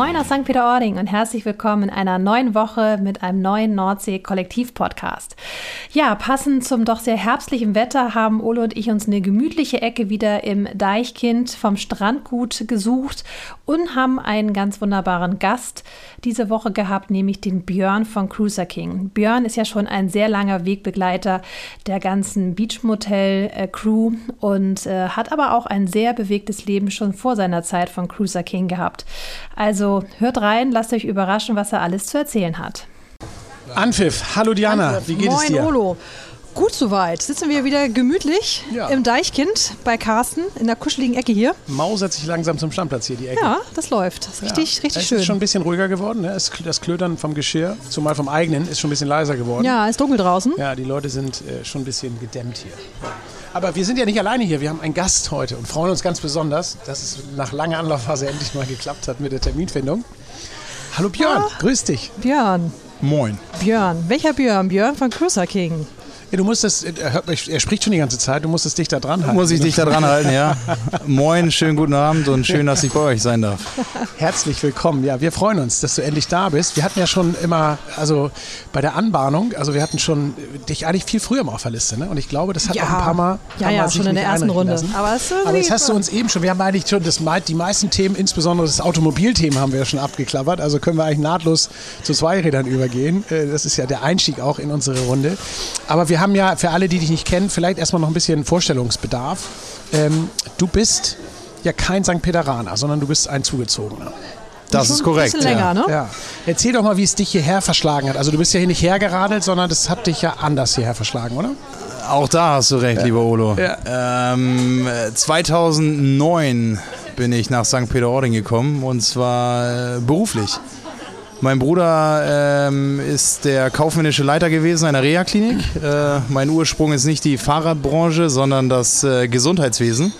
Moin aus St. Peter-Ording und herzlich willkommen in einer neuen Woche mit einem neuen Nordsee-Kollektiv-Podcast. Ja, passend zum doch sehr herbstlichen Wetter haben Ole und ich uns eine gemütliche Ecke wieder im Deichkind vom Strandgut gesucht und haben einen ganz wunderbaren Gast diese Woche gehabt, nämlich den Björn von Cruiser King. Björn ist ja schon ein sehr langer Wegbegleiter der ganzen Beachmotel-Crew und äh, hat aber auch ein sehr bewegtes Leben schon vor seiner Zeit von Cruiser King gehabt. Also hört rein, lasst euch überraschen, was er alles zu erzählen hat. Anpfiff, hallo Diana, Anpfiff. wie geht Moin, es dir? Olo. Gut soweit. Sitzen wir wieder gemütlich Ja. im Deichkind bei Carsten in der kuscheligen Ecke hier. Mausert sich langsam zum Stammplatz hier, die Ecke. Ja, das läuft. Das ist richtig, Ja. richtig es schön. ist schon ein bisschen ruhiger geworden. Ne? Es- Das Klötern vom Geschirr, zumal vom eigenen, ist schon ein bisschen leiser geworden. ja, ist dunkel draußen. Ja, die Leute sind äh, schon ein bisschen gedämmt hier. Aber wir sind ja nicht alleine hier. Wir haben einen Gast heute und freuen uns ganz besonders, dass es nach langer Anlaufphase endlich mal geklappt hat mit der Terminfindung. Hallo Björn, Ah. grüß dich. Björn, Moin. Björn. Welcher Björn? Björn von Cruiser King. Ja, du musst das, er, hört mich- er spricht schon die ganze Zeit, du musst es dich da dran halten. Muss ich dich da dran halten, ja? Moin, schönen guten Abend und schön, dass ich bei euch sein darf. Herzlich willkommen. Ja, wir freuen uns, dass du endlich da bist. Wir hatten ja schon immer, also bei der Anbahnung, also wir hatten schon dich eigentlich viel früher mal auf der Liste, ne? Und ich glaube, das hat Ja. auch ein paar Mal. Ja, paar ja, schon in der nicht ersten Runde. lassen. Aber es ist Aber jetzt hast du uns eben schon, wir haben eigentlich schon das, die meisten Themen, insbesondere das Automobilthema, haben wir ja schon abgeklappert. Also können wir eigentlich nahtlos zu Zweirädern übergehen. Äh, Das ist ja der Einstieg auch in unsere Runde. Aber wir haben ja für alle, die dich nicht kennen, vielleicht erstmal noch ein bisschen Vorstellungsbedarf. Ähm, du bist ja kein St. Pederaner, sondern du bist ein Zugezogener. Das ist korrekt. Ein bisschen länger, ja. ne? Ja. Erzähl doch mal, wie es dich hierher verschlagen hat. Also du bist ja hier nicht hergeradelt, sondern das hat dich ja anders hierher verschlagen, oder? Auch da hast du recht, lieber Olo. Ähm, äh, 2009 bin ich nach St. Peter-Ording gekommen und zwar äh, beruflich. Mein Bruder ähm, ist der kaufmännische Leiter gewesen einer Reha-Klinik. Äh, mein Ursprung ist nicht die Fahrradbranche, sondern das äh, Gesundheitswesen.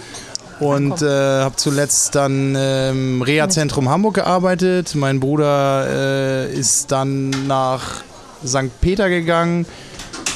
Und äh, habe zuletzt dann im Reha-Zentrum Hamburg gearbeitet. Mein Bruder äh, ist dann nach St. Peter gegangen.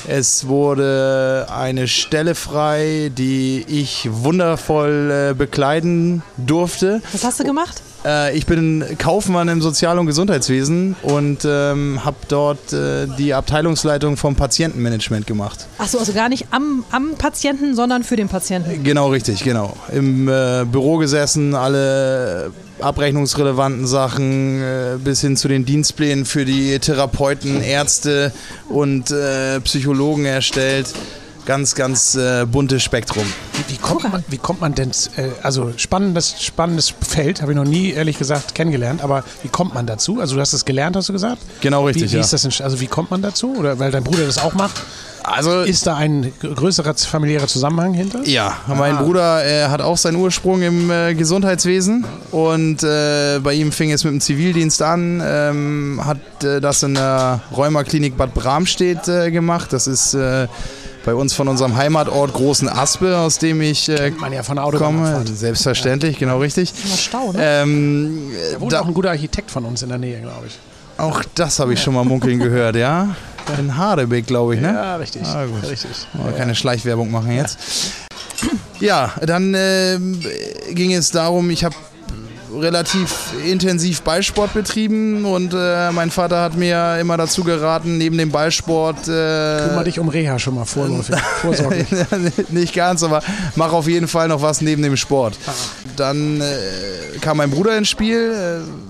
Es wurde eine Stelle frei, die ich wundervoll äh, bekleiden durfte. Was hast du gemacht? Äh, ich bin Kaufmann im Sozial- und Gesundheitswesen und ähm, habe dort äh, die Abteilungsleitung vom Patientenmanagement gemacht. Achso, also gar nicht am, am Patienten, sondern für den Patienten. Genau richtig, genau. Im äh, Büro gesessen, alle abrechnungsrelevanten Sachen äh, bis hin zu den Dienstplänen für die Therapeuten, Ärzte und äh, Psychologen erstellt. Ganz, ganz äh, buntes Spektrum. Wie, wie, kommt, man, wie kommt man denn, äh, also spannendes, spannendes Feld, habe ich noch nie ehrlich gesagt kennengelernt, aber wie kommt man dazu? Also du hast es gelernt, hast du gesagt? Genau richtig, Wie, wie ja. ist das denn, also wie kommt man dazu? Oder weil dein Bruder das auch macht? Also Ist da ein größerer familiärer Zusammenhang hinter? Ja, mein Bruder äh, hat auch seinen Ursprung im äh, Gesundheitswesen und äh, bei ihm fing es mit dem Zivildienst an, ähm, hat äh, das in der Rheumaklinik Bad Bramstedt äh, gemacht. Das ist äh, bei uns von unserem Heimatort Großen Aspe, aus dem ich äh, Man ja von der komme. Autobahnabfahrt. Selbstverständlich, genau richtig. Immer Stau, ne? Ähm, Da wohnt da, auch ein guter Architekt von uns in der Nähe, glaube ich. auch das habe ich schon mal munkeln gehört, ja. In Hardebeck, glaube ich, ne? Ja, richtig. Ah, gut. richtig. Wollen wir keine Schleichwerbung machen jetzt. Ja, dann ähm, ging es darum, ich habe relativ intensiv Ballsport betrieben und äh, mein Vater hat mir immer dazu geraten, neben dem Ballsport äh, Kümmer dich um Reha schon mal vorläufig, vorsorglich. nicht ganz, aber mach auf jeden Fall noch was neben dem Sport. Dann äh, kam mein Bruder ins Spiel.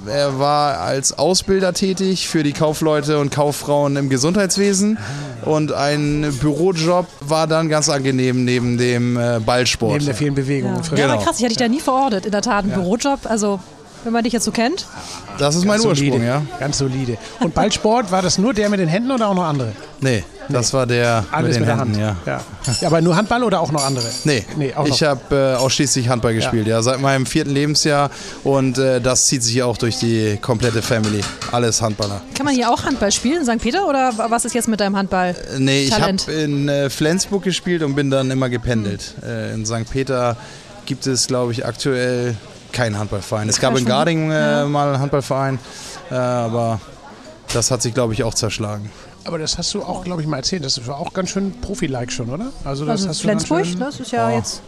Äh, Er war als Ausbilder tätig für die Kaufleute und Kauffrauen im Gesundheitswesen. Und ein Bürojob war dann ganz angenehm neben dem äh, Ballsport. Neben der vielen Bewegung. Ja. ja, aber Genau. krass, ich hätte dich da nie verortet. In der Tat, ein Bürojob. Also, wenn man dich jetzt so kennt. Das ist mein Ganz Ursprung, solide, ja. Ganz solide. Und Ballsport, war das nur der mit den Händen oder auch noch andere? Nee, das war der Alles mit mit, den der Händen, Hand. ja. Ja. ja. Aber nur Handball oder auch noch andere? Nee, Nee, auch ich habe äh, ausschließlich Handball gespielt, ja. seit meinem vierten Lebensjahr und äh, das zieht sich auch durch die komplette Family. Alles Handballer. Kann man hier auch Handball spielen in St. Peter oder was ist jetzt mit deinem Handball? Äh, Nee, ich habe in äh, Flensburg gespielt und bin dann immer gependelt. Äh, in St. Peter gibt es, glaube ich, aktuell keinen Handballverein. Es gab in. Garding äh, Ja. mal einen Handballverein, äh, aber das hat sich, glaube ich, auch zerschlagen. Aber das hast du auch, glaube ich, mal erzählt. Das war auch ganz schön Profi-like schon, oder? Also, das Also hast Flensburg, schön, das ist ja Oh. jetzt.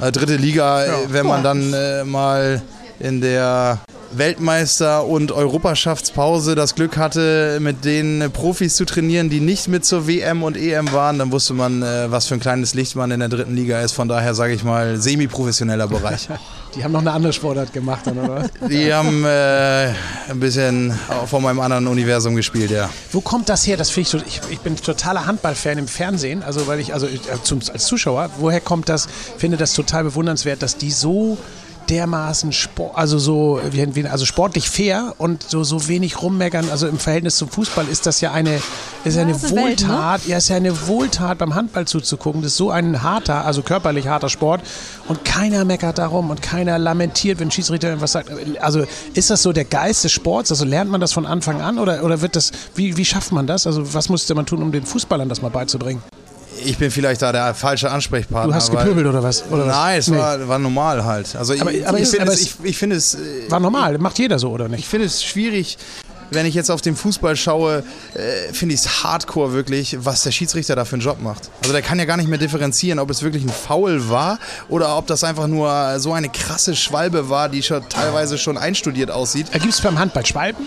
Äh, dritte Liga, äh, Ja. wenn man dann äh, mal in der Weltmeister und Europaschaftspause das Glück hatte, mit den Profis zu trainieren, die nicht mit zur WM und EM waren, dann wusste man, äh, was für ein kleines Licht man in der dritten Liga ist. Von daher sage ich mal, semi-professioneller Bereich. Die haben noch eine andere Sportart gemacht, dann, oder? Die haben äh, ein bisschen von meinem anderen Universum gespielt, ja. Wo kommt das her? Das finde ich, ich, bin totaler Handballfan im Fernsehen, also weil ich, also äh, zum, als Zuschauer, woher kommt das? Ich finde das total bewundernswert, dass die so dermaßen Sport, also so also sportlich fair und so, so wenig rummeckern. Also im Verhältnis zum Fußball ist das ja eine, ist ja, eine Wohltat. Welt, ne? Ja, ist ja eine Wohltat beim Handball zuzugucken. Das ist so ein harter, also körperlich harter Sport und keiner meckert darum und keiner lamentiert, wenn Schiedsrichter irgendwas sagt. Also ist das so der Geist des Sports? Also lernt man das von Anfang an oder, oder wird das, wie, wie schafft man das? Also was musste man tun, um den Fußballern das mal beizubringen? Ich bin vielleicht da der falsche Ansprechpartner. Du hast gepöbelt oder was? Oder nein, es nee. war, war, normal halt. Also aber, ich, aber ich finde es, ich, ich find es. Äh, war normal, macht jeder so oder nicht? Ich finde es schwierig. Wenn ich jetzt auf den Fußball schaue, äh, finde ich es hardcore wirklich, was der Schiedsrichter da für einen Job macht. Also der kann ja gar nicht mehr differenzieren, ob es wirklich ein Foul war oder ob das einfach nur so eine krasse Schwalbe war, die schon teilweise schon einstudiert aussieht. Gibt es beim Handball Schwalben?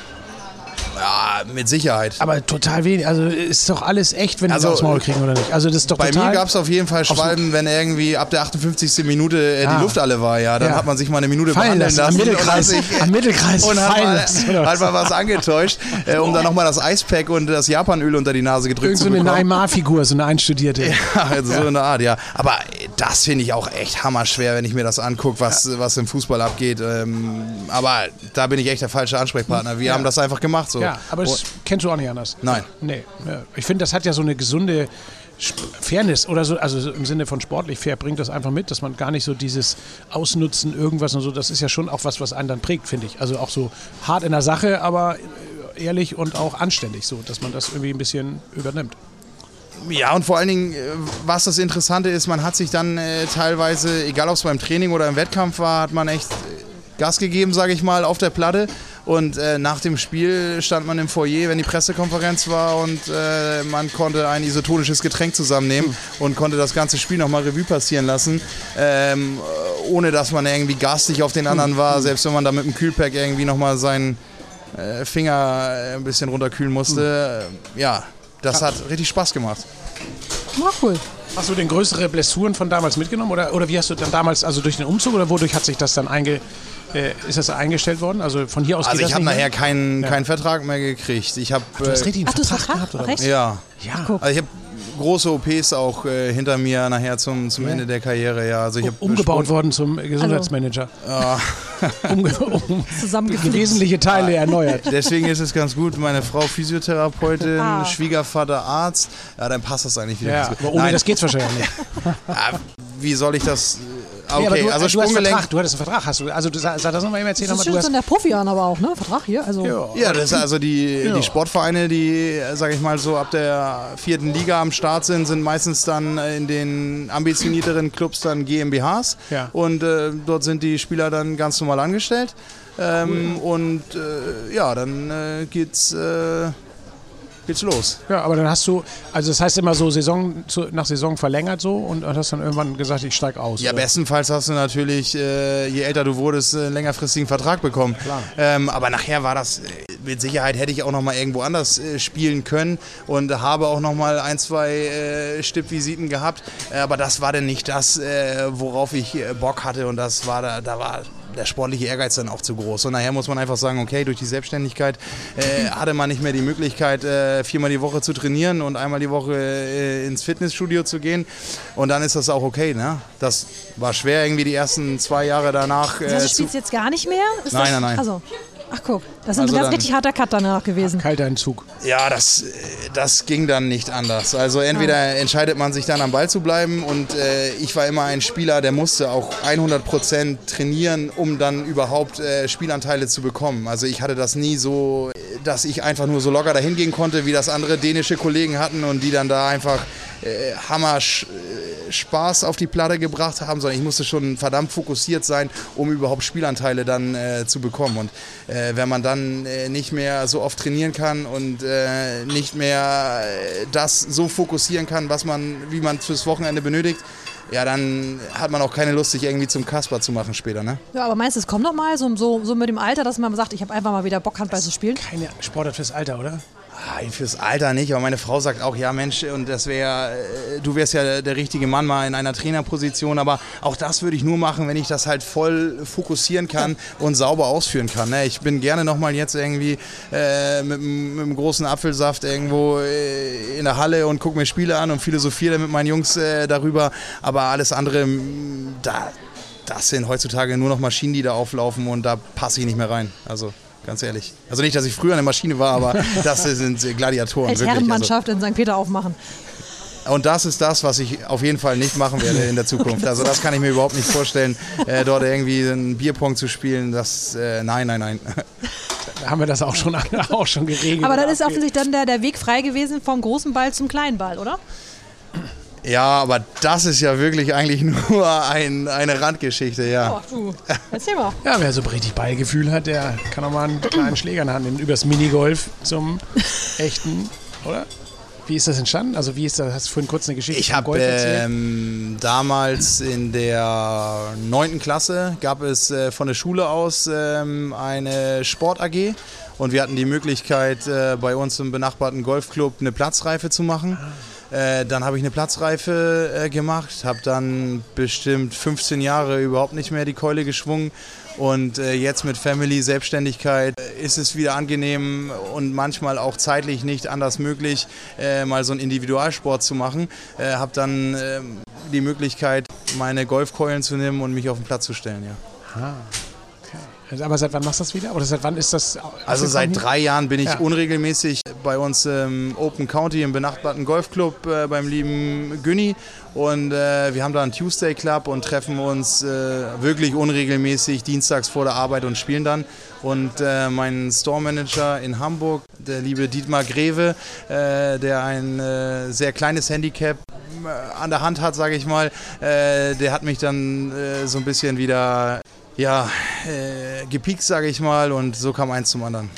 Ja, mit Sicherheit. Aber total wenig. Also ist doch alles echt, wenn also, die aufs Maul kriegen oder nicht? Also das ist doch Bei mir gab es auf jeden Fall Schwalben, wenn irgendwie ab der 58. Minute äh, die ah. Luft alle war, ja. Dann ja. hat man sich mal eine Minute fallen behandeln lassen. Am Mittelkreis, und am Mittelkreis und hat mal, hat mal was angetäuscht, äh, um dann nochmal das Eispack und das Japanöl unter die Nase gedrückt Irgend zu bekommen. so eine Neymar-Figur, so eine einstudierte. Ja, also ja. so eine Art, ja. Aber das finde ich auch echt hammerschwer, wenn ich mir das angucke, was, ja. was im Fußball abgeht. Ähm, aber da bin ich echt der falsche Ansprechpartner. Wir haben das einfach gemacht so. Ja, aber es Kennst du auch nicht anders? Nein. Nee. Ich finde, das hat ja so eine gesunde Fairness oder so, also im Sinne von sportlich fair bringt das einfach mit, dass man gar nicht so dieses Ausnutzen irgendwas und so, das ist ja schon auch was, was einen dann prägt, finde ich. Also auch so hart in der Sache, aber ehrlich und auch anständig so, dass man das irgendwie ein bisschen übernimmt. Ja, und vor allen Dingen, äh, was das Interessante ist, man hat sich dann äh, teilweise, egal ob es beim Training oder im Wettkampf war, hat man echt Gas gegeben, sage ich mal, auf der Platte. Und äh, nach dem Spiel stand man im Foyer, wenn die Pressekonferenz war und äh, man konnte ein isotonisches Getränk zusammennehmen und konnte das ganze Spiel nochmal Revue passieren lassen, ähm, ohne dass man irgendwie garstig auf den anderen war, selbst wenn man da mit dem Kühlpack irgendwie nochmal seinen äh, Finger äh, ein bisschen runterkühlen musste. Mhm. Ja, das hat richtig Spaß gemacht. War cool. Hast du denn größere Blessuren von damals mitgenommen oder, oder wie hast du dann damals, also durch den Umzug oder wodurch hat sich das dann einge, äh, ist das eingestellt worden? Also von hier aus Also ich habe nachher keinen, ja. keinen Vertrag mehr gekriegt. Ich habe du hast richtig einen Ach, Vertrag, Vertrag gehabt oder was? Ja. Ja. Also ich habe große OPs auch äh, hinter mir nachher zum, zum ja. Ende der Karriere. Ja, also ich umgebaut Sport worden zum Gesundheitsmanager. Ja. Umge um wesentliche Teile ja. erneuert. Deswegen ist es ganz gut. Meine Frau Physiotherapeutin, ah. Schwiegervater Arzt. Ja, dann passt das eigentlich wieder. Ja, aber ohne Nein. das geht's wahrscheinlich nicht. wie soll ich das Okay, nee, du, also du hast Vertrag, du hattest einen Vertrag, hast du. Also du sag das nochmal eben erzählen. Das ist schon so der Profi an, aber auch, ne? Vertrag hier. Also. Ja, ja das ist also die, ja. die Sportvereine, die, sag ich mal, so ab der vierten Liga am Start sind, sind meistens dann in den ambitionierteren Clubs dann GmbHs. Ja. Und äh, dort sind die Spieler dann ganz normal angestellt. Ähm, cool. Und äh, ja, dann äh, geht's äh, geht's los. Ja, aber dann hast du, also das heißt immer so Saison zu, nach Saison verlängert so und hast dann irgendwann gesagt, ich steige aus. Ja, oder? bestenfalls hast du natürlich, äh, je älter du wurdest, einen längerfristigen Vertrag bekommen. Klar. Ähm, aber nachher war das, äh, mit Sicherheit hätte ich auch noch mal irgendwo anders äh, spielen können und habe auch noch mal ein, zwei äh, Stippvisiten gehabt. Äh, aber das war dann nicht das, äh, worauf ich Bock hatte und das war da, da war der sportliche Ehrgeiz dann auch zu groß. Und nachher muss man einfach sagen, okay, durch die Selbstständigkeit äh, hatte man nicht mehr die Möglichkeit, äh, viermal die Woche zu trainieren und einmal die Woche äh, ins Fitnessstudio zu gehen. Und dann ist das auch okay. Ne? Das war schwer irgendwie die ersten zwei Jahre danach. Das heißt, du spielst jetzt gar nicht mehr? Ist nein, nein, nein. Also. Ach guck, das ist also ein ganz richtig harter Cut danach gewesen. Kalter Entzug. Ja, das, das ging dann nicht anders. Also entweder ja. entscheidet man sich dann am Ball zu bleiben und äh, ich war immer ein Spieler, der musste auch 100% trainieren, um dann überhaupt äh, Spielanteile zu bekommen. Also ich hatte das nie so, dass ich einfach nur so locker dahin gehen konnte, wie das andere dänische Kollegen hatten und die dann da einfach äh, Hammer äh, Spaß auf die Platte gebracht haben, sondern ich musste schon verdammt fokussiert sein, um überhaupt Spielanteile dann äh, zu bekommen. Und äh, wenn man dann äh, nicht mehr so oft trainieren kann und äh, nicht mehr das so fokussieren kann, was man, wie man fürs Wochenende benötigt, ja, dann hat man auch keine Lust, sich irgendwie zum Kasper zu machen später, ne? Ja, aber meinst du, es kommt noch mal so, so, so mit dem Alter, dass man sagt, ich habe einfach mal wieder Bock, Handball zu spielen? Keine Sportart fürs Alter, oder? Ah, fürs Alter nicht, aber meine Frau sagt auch, ja Mensch, und das wäre, äh, du wärst ja der richtige Mann mal in einer Trainerposition, aber auch das würde ich nur machen, wenn ich das halt voll fokussieren kann und sauber ausführen kann. Ne? Ich bin gerne nochmal jetzt irgendwie äh, mit, einem großen Apfelsaft irgendwo äh, in der Halle und gucke mir Spiele an und philosophiere mit meinen Jungs darüber, aber alles andere, da, das sind heutzutage nur noch Maschinen, die da auflaufen und da passe ich nicht mehr rein. Also ganz ehrlich. Also nicht, dass ich früher eine Maschine war, aber das sind Gladiatoren. Als Herrenmannschaft also. in St. Peter aufmachen. Und das ist das, was ich auf jeden Fall nicht machen werde in der Zukunft. Also das kann ich mir überhaupt nicht vorstellen, äh, dort irgendwie einen Bierpong zu spielen. Das, äh, nein, nein, nein. Da haben wir das auch schon, auch schon geregelt. Aber dann ist offensichtlich dann der, der Weg frei gewesen vom großen Ball zum kleinen Ball, oder? Ja, aber das ist ja wirklich eigentlich nur ein, eine Randgeschichte, ja. Oh, du. Erzähl mal. Ja, wer so richtig Ballgefühl hat, der kann auch mal einen kleinen Schläger in der Hand nehmen. Übers Minigolf zum echten, oder? Wie ist das entstanden? Also wie ist das? Hast du vorhin kurz eine Geschichte Ich habe ähm, damals in der neunten Klasse gab es äh, von der Schule aus ähm, eine Sport AG und wir hatten die Möglichkeit äh, bei uns im benachbarten Golfclub eine Platzreife zu machen. Ah. Äh, dann habe ich eine Platzreife äh, gemacht, habe dann bestimmt 15 Jahre überhaupt nicht mehr die Keule geschwungen. Und äh, jetzt mit Family, Selbstständigkeit äh, ist es wieder angenehm und manchmal auch zeitlich nicht anders möglich, äh, mal so einen Individualsport zu machen. habe dann ähm, die Möglichkeit, meine Golfkeulen zu nehmen und mich auf den Platz zu stellen. Ja. Ah. Also, aber seit wann machst du das wieder? Oder seit wann ist das? Also seit drei Jahren bin ich ja. unregelmäßig bei uns im Open County im benachbarten Golfclub äh, beim lieben Günni. Und äh, wir haben da einen Tuesday Club und treffen uns äh, wirklich unregelmäßig dienstags vor der Arbeit und spielen dann. Und äh, mein Store Manager in Hamburg, der liebe Dietmar Greve, äh, der ein äh, sehr kleines Handicap an der Hand hat, sage ich mal, der hat mich dann so ein bisschen wieder ja, äh, gepiekt, sage ich mal, und so kam eins zum anderen.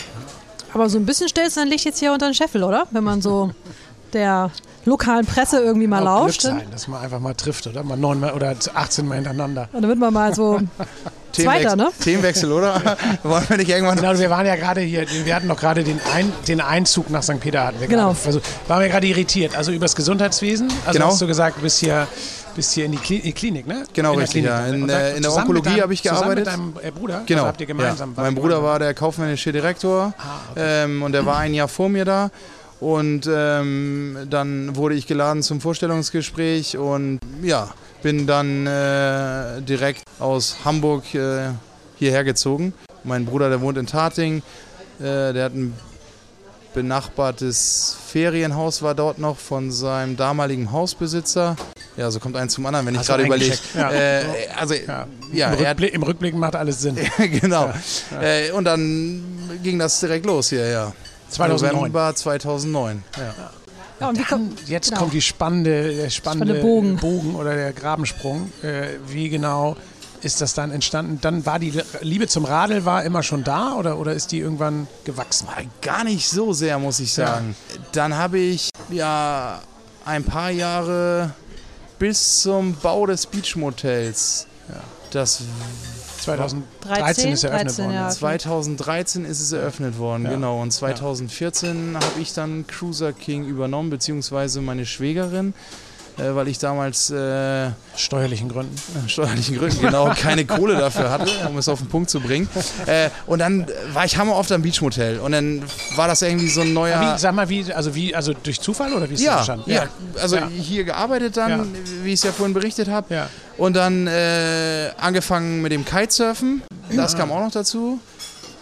Aber so ein bisschen stellst du dein Licht jetzt hier unter den Scheffel, oder? Wenn man so der lokalen Presse irgendwie mal auch lauscht. Glück sein, dass man einfach mal trifft, oder? Mal neun oder 18 Mal hintereinander. Und dann wird man mal so Zweiter, ne? Themenwechsel, oder? Wollen wir nicht irgendwann. Genau, wir waren ja gerade hier, wir hatten doch gerade den, Ein, den Einzug nach St. Peter hatten wir genau. Grade. Also waren wir gerade irritiert. Also übers Gesundheitswesen. Also genau. hast du gesagt, du bist hier bist hier in die Klinik, ne? Genau, in richtig. Ja. In, äh, in der Onkologie habe ich gearbeitet. Zusammen mit deinem äh, Bruder? Genau. Also habt ihr gemeinsam ja. Mein Bruder war der kaufmännische Direktor ah, okay. ähm, und der war ein Jahr vor mir da. Und ähm, dann wurde ich geladen zum Vorstellungsgespräch und ja, bin dann äh, direkt aus Hamburg äh, hierher gezogen. Mein Bruder, der wohnt in Tating, äh, der hat ein benachbartes Ferienhaus war dort noch von seinem damaligen Hausbesitzer. Ja, so kommt eins zum anderen, wenn ich gerade überlege. Ja. Äh, also, ja. ja Im, Rückblick, Im, Rückblick, macht alles Sinn. genau. Ja. Äh, und dann ging das direkt los hier, ja. 2009. November 2009. Ja. Ja, und dann, jetzt genau. kommt die spannende, der spannende, spannende Bogen. Bogen. oder der Grabensprung. Äh, wie genau ist das dann entstanden? Dann war die Liebe zum Radl war immer schon da oder, oder ist die irgendwann gewachsen? Gar nicht so sehr, muss ich sagen. Ja. Dann habe ich ja ein paar Jahre bis zum Bau des Beachmotels. Ja. Das 2013 ist eröffnet 13, worden. Ja, okay. 2013 ist es eröffnet worden, ja. genau. Und 2014 ja. habe ich dann Cruiser King übernommen, beziehungsweise meine Schwägerin äh, weil ich damals äh, steuerlichen Gründen äh, steuerlichen Gründen genau keine Kohle dafür hatte, um es auf den Punkt zu bringen. Äh, und dann war ich hammer oft am Beachmotel und dann war das irgendwie so ein neuer. Wie, sag mal, wie also wie also durch Zufall oder wie ist ja, das entstanden? Ja, ja, also ja. hier gearbeitet dann, ja. wie ich es ja vorhin berichtet habe. Und dann äh, angefangen mit dem Kitesurfen. Das kam auch noch dazu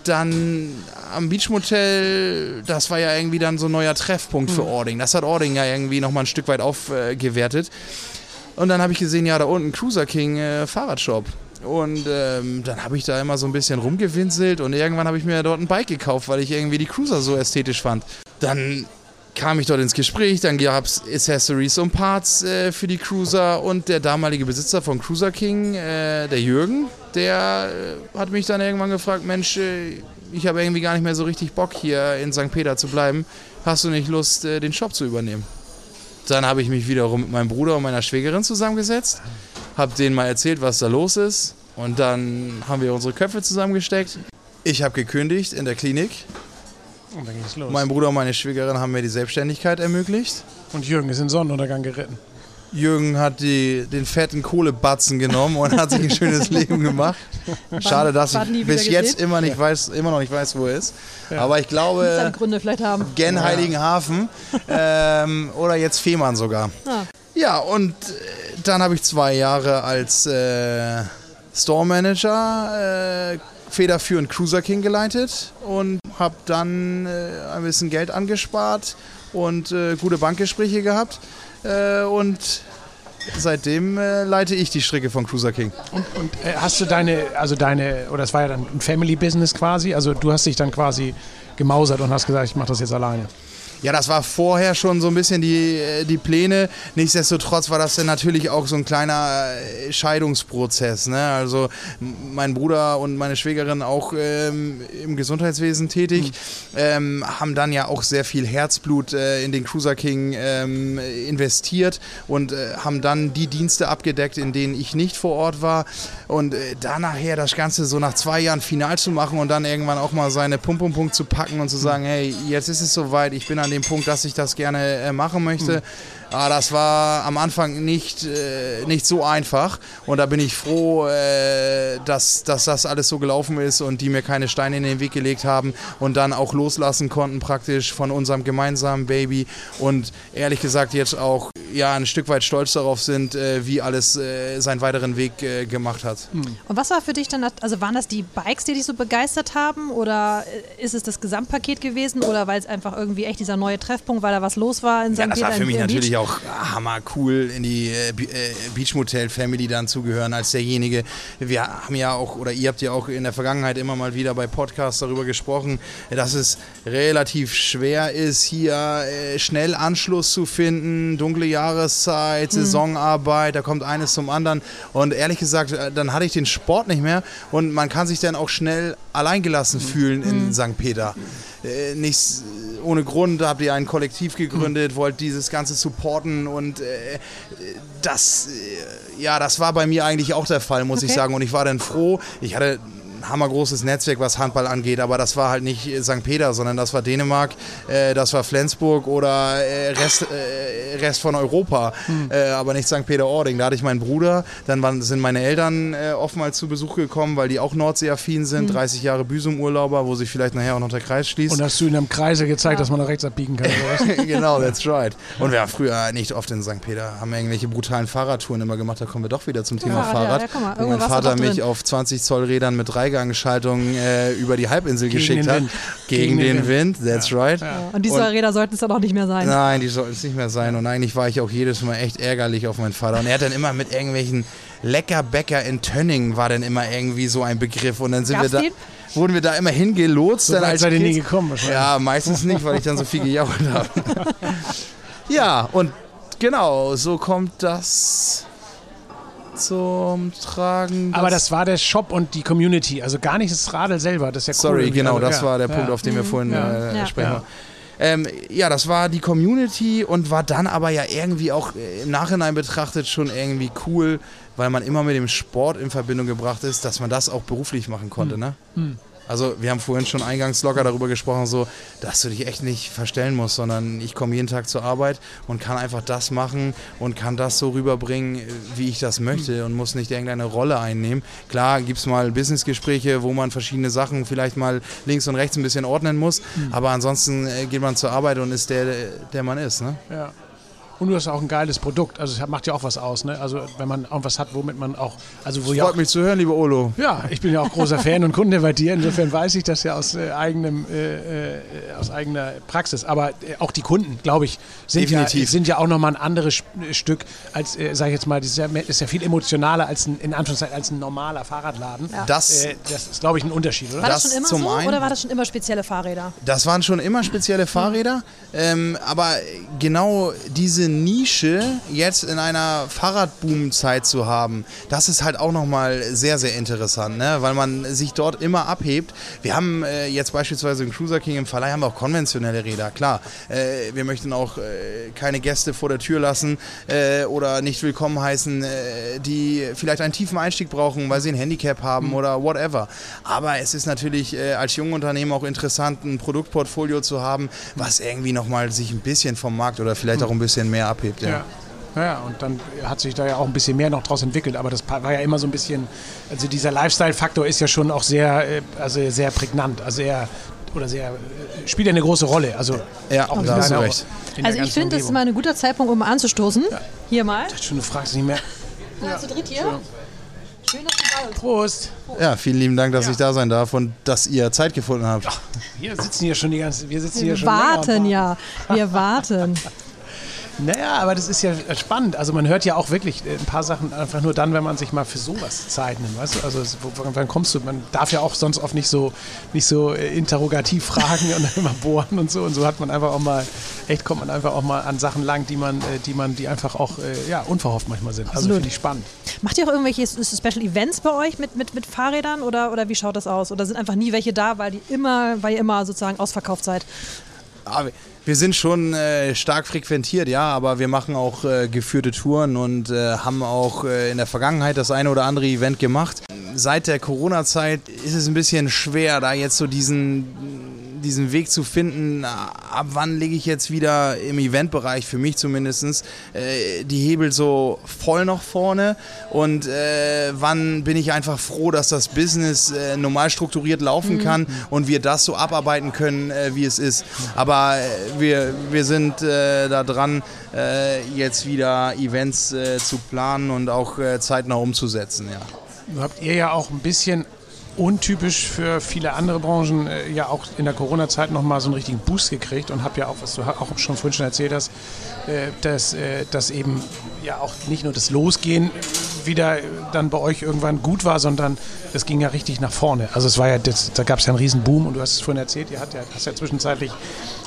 dann am Beachmotel, das war ja irgendwie dann so ein neuer Treffpunkt für mhm. Ording. Das hat Ording ja irgendwie nochmal ein Stück weit aufgewertet. Und dann habe ich gesehen, ja, da unten Cruiser King äh, Fahrradshop. Und ähm, dann habe ich da immer so ein bisschen rumgewinselt und irgendwann habe ich mir dort ein Bike gekauft, weil ich irgendwie die Cruiser so ästhetisch fand. Dann kam ich dort ins Gespräch, dann gab es Accessories und Parts äh, für die Cruiser und der damalige Besitzer von Cruiser King, äh, der Jürgen, der äh, hat mich dann irgendwann gefragt, Mensch, äh, ich habe irgendwie gar nicht mehr so richtig Bock hier in St. Peter zu bleiben. Hast du nicht Lust, äh, den Shop zu übernehmen? Dann habe ich mich wiederum mit meinem Bruder und meiner Schwägerin zusammengesetzt, habe denen mal erzählt, was da los ist. Und dann haben wir unsere Köpfe zusammengesteckt. Ich habe gekündigt in der Klinik. Und dann ging es los. Mein Bruder und meine Schwägerin haben mir die Selbstständigkeit ermöglicht. Und Jürgen ist in Sonnenuntergang geritten. Jürgen hat die, den fetten Kohlebatzen genommen und hat sich ein schönes Leben gemacht. Schade, dass ich bis jetzt gesehen? immer, nicht weiß, immer noch nicht weiß, wo er ist. Aber ich glaube, Gründe vielleicht haben. gen Heiligenhafen ähm, oder jetzt Fehmarn sogar. Ah. Ja, und äh, dann habe ich zwei Jahre als äh, Store Manager äh, federführend Cruiser King geleitet und habe dann äh, ein bisschen Geld angespart und äh, gute Bankgespräche gehabt. Äh, und seitdem äh, leite ich die Stricke von Cruiser King. Und, und äh, hast du deine, also deine, oder es war ja dann ein Family Business quasi, also du hast dich dann quasi gemausert und hast gesagt, ich mache das jetzt alleine. Ja, das war vorher schon so ein bisschen die, äh, die Pläne. Nichtsdestotrotz war das dann natürlich auch so ein kleiner äh, Scheidungsprozess. Ne? Also mein Bruder und meine Schwägerin auch ähm, im Gesundheitswesen tätig, ähm, haben dann ja auch sehr viel Herzblut äh, in den Cruiser King ähm, investiert und äh, haben dann die Dienste abgedeckt, in denen ich nicht vor Ort war. Und äh, da nachher das Ganze so nach zwei Jahren final zu machen und dann irgendwann auch mal seine Pum Pum Punkt zu packen und zu sagen, hey, jetzt ist es soweit, ich bin an dem Punkt, dass ich das gerne äh, machen möchte. Ah, das war am Anfang nicht, äh, nicht so einfach. Und da bin ich froh, äh, dass, dass das alles so gelaufen ist und die mir keine Steine in den Weg gelegt haben und dann auch loslassen konnten praktisch von unserem gemeinsamen Baby. Und ehrlich gesagt jetzt auch ja ein Stück weit stolz darauf sind, äh, wie alles äh, seinen weiteren Weg äh, gemacht hat. Und was war für dich dann, das- also waren das die Bikes, die dich so begeistert haben? Oder äh, ist es das Gesamtpaket gewesen? Oder weil es einfach irgendwie echt dieser neue Treffpunkt, weil da was los war in Ja, St. das war Peter für im- mich im natürlich auch hammer cool, in die äh, äh, Beach Motel Family dann zu gehören als derjenige. Wir haben ja auch, oder ihr habt ja auch in der Vergangenheit immer mal wieder bei Podcasts darüber gesprochen, dass es relativ schwer ist, hier äh, schnell Anschluss zu finden, dunkle Jahreszeit, Saisonarbeit, da kommt eines zum anderen. Und ehrlich gesagt, dann hatte ich den Sport nicht mehr und man kann sich dann auch schnell alleingelassen fühlen in St. Peter. Äh, nichts ohne Grund habt ihr ein Kollektiv gegründet, wollt dieses Ganze supporten und äh, das, äh, ja, das war bei mir eigentlich auch der Fall, muss ich Okay. sagen. Und ich war dann froh. Ich hatte hammergroßes Netzwerk, was Handball angeht, aber das war halt nicht äh, St. Peter, sondern das war Dänemark, äh, das war Flensburg oder äh, Rest, äh, Rest von Europa, äh, aber nicht St. Peter-Ording. Da hatte ich meinen Bruder, dann waren, sind meine Eltern äh, oftmals zu Besuch gekommen, weil die auch Nordseeaffin sind, 30 Jahre Büsum-Urlauber, wo sich vielleicht nachher auch noch der Kreis schließt. Und hast du in einem Kreise gezeigt, dass man nach rechts abbiegen kann, oder was? genau, that's right. Und wir haben früher nicht oft in St. Peter, haben irgendwelche brutalen Fahrradtouren immer gemacht. Da kommen wir doch wieder zum Thema Fahrrad, ja, Fahrrad. ja, mal, wo mein Vater mich drin. auf 20 Zoll Rädern mit Dreigangschaltung äh, über die Halbinsel geschickt den hat. Wind. Gegen, den, Wind, that's right. Und diese Und- Räder sollten es dann auch nicht mehr sein. Nein, die sollten es nicht mehr sein. Und eigentlich war ich auch jedes Mal echt ärgerlich auf meinen Vater. Und er hat dann immer mit irgendwelchen Leckerbäcker in Tönning war dann immer irgendwie so ein Begriff. Und dann sind Gab's wir da. den? Wurden wir da immer hingelotst. So dann als seid ihr nie gekommen wahrscheinlich. Ja, meistens nicht, weil ich dann so viel gejault habe. ja, und genau, so kommt das zum Tragen. Aber das war der Shop und die Community, also gar nicht das Radl selber. Das ist ja cool. Sorry, genau, also, das ja, war der ja. Punkt, auf den wir vorhin Ja. äh, Ja. sprechen. Ja. Ähm, ja, das war die Community und war dann aber ja irgendwie auch äh, im Nachhinein betrachtet schon irgendwie cool, weil man immer mit dem Sport in Verbindung gebracht ist, dass man das auch beruflich machen konnte. Hm. Ne? Also wir haben vorhin schon eingangs locker darüber gesprochen, so, dass du dich echt nicht verstellen musst, sondern ich komme jeden Tag zur Arbeit und kann einfach das machen und kann das so rüberbringen, wie ich das möchte und muss nicht irgendeine Rolle einnehmen. Klar gibt es mal Businessgespräche, wo man verschiedene Sachen vielleicht mal links und rechts ein bisschen ordnen muss, aber ansonsten äh, geht man zur Arbeit und ist der, der man ist. Ne? Ja. Und du hast auch ein geiles Produkt. Also es macht ja auch was aus, ne? Also wenn man irgendwas hat, womit man auch, also wo ja Freut auch, mich zu hören, lieber Olo. ja, ich bin ja auch großer Fan und Kunde bei dir. Insofern weiß ich das ja aus äh, eigenem, äh, äh, aus eigener Praxis. Aber äh, auch die Kunden, glaube ich, sind ja, Definitiv. sind ja auch nochmal ein anderes äh, Stück als, äh, sage ich jetzt mal, das ist ja, mehr- ist ja viel emotionaler als ein, in Anführungszeichen, als ein normaler Fahrradladen. Das, Äh, das ist, glaube ich, ein Unterschied, oder? War das, Das schon immer zum so einen. oder war das schon immer spezielle Fahrräder? Das waren schon immer spezielle Fahrräder, ähm, aber genau diese diese Nische jetzt in einer Fahrradboom-Zeit zu haben, das ist halt auch nochmal sehr, sehr interessant, ne? weil man sich dort immer abhebt. Wir haben äh, jetzt beispielsweise im Cruiser King im Verleih haben wir auch konventionelle Räder, klar. Äh, wir möchten auch äh, keine Gäste vor der Tür lassen äh, oder nicht willkommen heißen, äh, die vielleicht einen tiefen Einstieg brauchen, weil sie ein Handicap haben mhm. oder whatever. Aber es ist natürlich äh, als Jungunternehmer auch interessant, ein Produktportfolio zu haben, was irgendwie nochmal sich ein bisschen vom Markt oder vielleicht auch ein bisschen mehr abhebt. Ja. ja. Ja, und dann hat sich da ja auch ein bisschen mehr noch draus entwickelt, aber das war ja immer so ein bisschen, also dieser Lifestyle-Faktor ist ja schon auch sehr, äh, also sehr prägnant, also eher oder sehr äh, spielt ja eine große Rolle. Also ja, auch da hast du recht. Also ich finde, das ist mal ein guter Zeitpunkt, um anzustoßen. Ja. Hier mal. Ich dachte schon, du fragst nicht mehr. Ja, zu dritt hier. Schön, dass du da bist. Prost. Ja, vielen lieben Dank, dass ja. ich da sein darf und dass ihr Zeit gefunden habt. Ach, wir sitzen hier schon die ganze, wir sitzen wir hier schon warten ja, wir warten. Naja, aber das ist ja spannend. Also man hört ja auch wirklich ein paar Sachen einfach nur dann, wenn man sich mal für sowas Zeit nimmt. Weißt du? Also wann kommst du? Man darf ja auch sonst oft nicht so, nicht so äh, interrogativ fragen und immer bohren und so. Und so hat man einfach auch mal, echt kommt man einfach auch mal an Sachen lang, die man, äh, die man, die einfach auch äh, ja, unverhofft manchmal sind. Also finde ich spannend. Macht ihr auch irgendwelche Special Events bei euch mit, mit, mit Fahrrädern oder, oder wie schaut das aus? Oder sind einfach nie welche da, weil die immer, weil ihr immer sozusagen ausverkauft seid? Ah, wir sind schon äh, stark frequentiert, ja, aber wir machen auch äh, geführte Touren und äh, haben auch äh, in der Vergangenheit das eine oder andere Event gemacht. Seit der Corona-Zeit ist es ein bisschen schwer, da jetzt so diesen diesen Weg zu finden, ab wann lege ich jetzt wieder im Eventbereich, für mich zumindest, äh, die Hebel so voll nach vorne und äh, wann bin ich einfach froh, dass das Business äh, normal strukturiert laufen mhm. kann und wir das so abarbeiten können, äh, wie es ist. Aber äh, wir, wir sind äh, da dran, jetzt wieder Events zu planen und auch zeitnah umzusetzen. Ja. Habt ihr ja auch ein bisschen untypisch für viele andere Branchen äh, ja auch in der Corona-Zeit nochmal so einen richtigen Boost gekriegt und habe ja auch, was du auch schon vorhin schon erzählt hast, äh, dass, äh, dass eben ja auch nicht nur das Losgehen wieder dann bei euch irgendwann gut war, sondern das ging ja richtig nach vorne. Also es war ja, das, da gab es ja einen riesen Boom und du hast es vorhin erzählt, ihr hast ja, hast ja zwischenzeitlich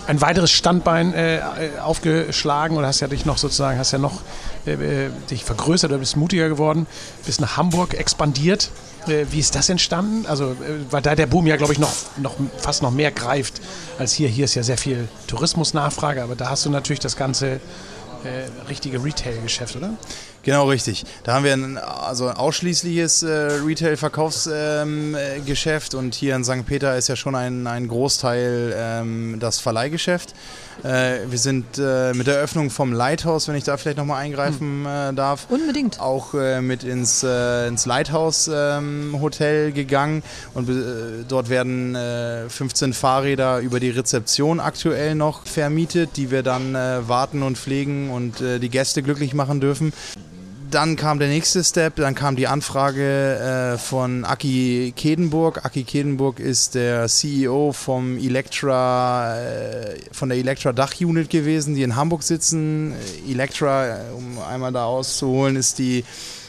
ein weiteres Standbein äh, aufgeschlagen oder hast ja dich noch sozusagen, hast ja noch äh, äh dich vergrößert oder bist mutiger geworden, bist nach Hamburg expandiert äh, wie ist das entstanden? Also, äh, weil da der Boom ja, glaube ich, noch, noch fast noch mehr greift als hier. Hier ist ja sehr viel Tourismusnachfrage, aber da hast du natürlich das ganze äh, richtige Retail-Geschäft, oder? Genau, richtig. Da haben wir ein also ausschließliches äh, Retail-Verkaufsgeschäft ähm, und hier in St. Peter ist ja schon ein, ein Großteil ähm, das Verleihgeschäft. Äh, wir sind äh, mit der Eröffnung vom Lighthouse, wenn ich da vielleicht nochmal eingreifen hm. darf, unbedingt auch äh, mit ins, äh, ins Lighthouse ähm, Hotel gegangen und dort werden 15 Fahrräder über die Rezeption aktuell noch vermietet, die wir dann warten und pflegen und die Gäste glücklich machen dürfen dann kam der nächste Step, dann kam die Anfrage äh, von Aki Kedenburg. Aki Kedenburg ist der CEO vom Electra, äh, von der Electra Dach-Unit gewesen, die in Hamburg sitzen. Electra, äh, um einmal da auszuholen, ist die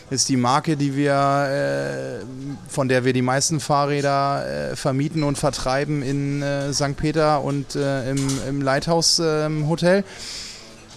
ist die Marke, die wir, äh, von der wir die meisten Fahrräder äh, vermieten und vertreiben in äh, St. Peter und äh, im, im Lighthouse ähm, Hotel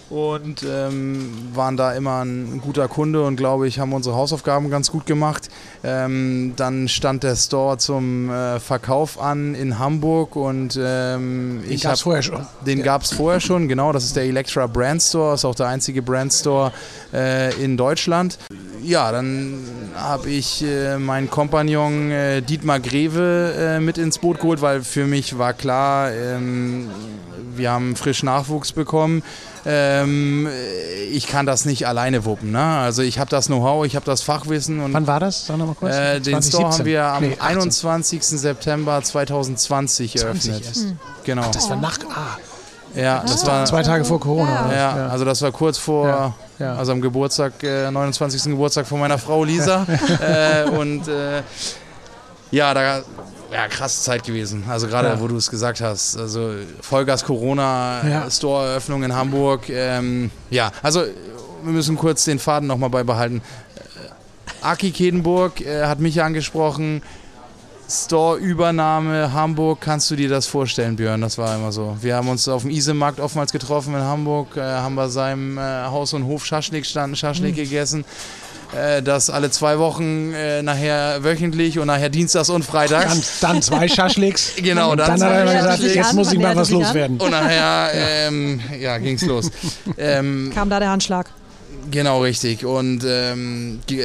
und ähm, waren da immer ein guter Kunde und glaube ich, haben unsere Hausaufgaben ganz gut gemacht. Ähm, dann stand der Store zum äh, Verkauf an in Hamburg und ähm, den gab es vorher schon. Den ja. gab es vorher schon, genau. Das ist der Electra Brand Store, ist auch der einzige Brand Store äh, in Deutschland. Ja, dann habe ich äh, meinen Kompagnon äh, Dietmar Greve äh, mit ins Boot geholt, weil für mich war klar, ähm, wir haben frisch Nachwuchs bekommen ähm, ich kann das nicht alleine wuppen. Ne? Also ich habe das Know-how, ich habe das Fachwissen. Und, Wann war das? Sag nochmal kurz. Äh, den Store haben wir am nee, 21. September 2020 eröffnet. Hm. Genau. Ach, das war nach... Ah. Ja, das war zwei Tage vor Corona. Ja, ja, also das war kurz vor, ja, ja. also am Geburtstag, äh, 29. Geburtstag von meiner Frau Lisa. äh, und äh, ja, da ja, krasse Zeit gewesen. Also gerade, ja. wo du es gesagt hast. Also Vollgas Corona, ja. Store-Eröffnung in Hamburg. Ähm, ja, also wir müssen kurz den Faden nochmal beibehalten. Äh, Aki Kedenburg äh, hat mich angesprochen. Store-Übernahme Hamburg, kannst du dir das vorstellen, Björn? Das war immer so. Wir haben uns auf dem Isemarkt oftmals getroffen in Hamburg, äh, haben bei seinem äh, Haus und Hof Schaschlik standen, Schaschlik mhm. gegessen. Äh, das alle zwei Wochen, äh, nachher wöchentlich und nachher Dienstags und Freitags. Dann, dann zwei Schaschliks. genau, dann, dann hat er immer gesagt, jetzt muss ich mal was loswerden. Und nachher ähm, ja, ging es los. Ähm, Kam da der Handschlag. Genau, richtig. Und ähm, äh,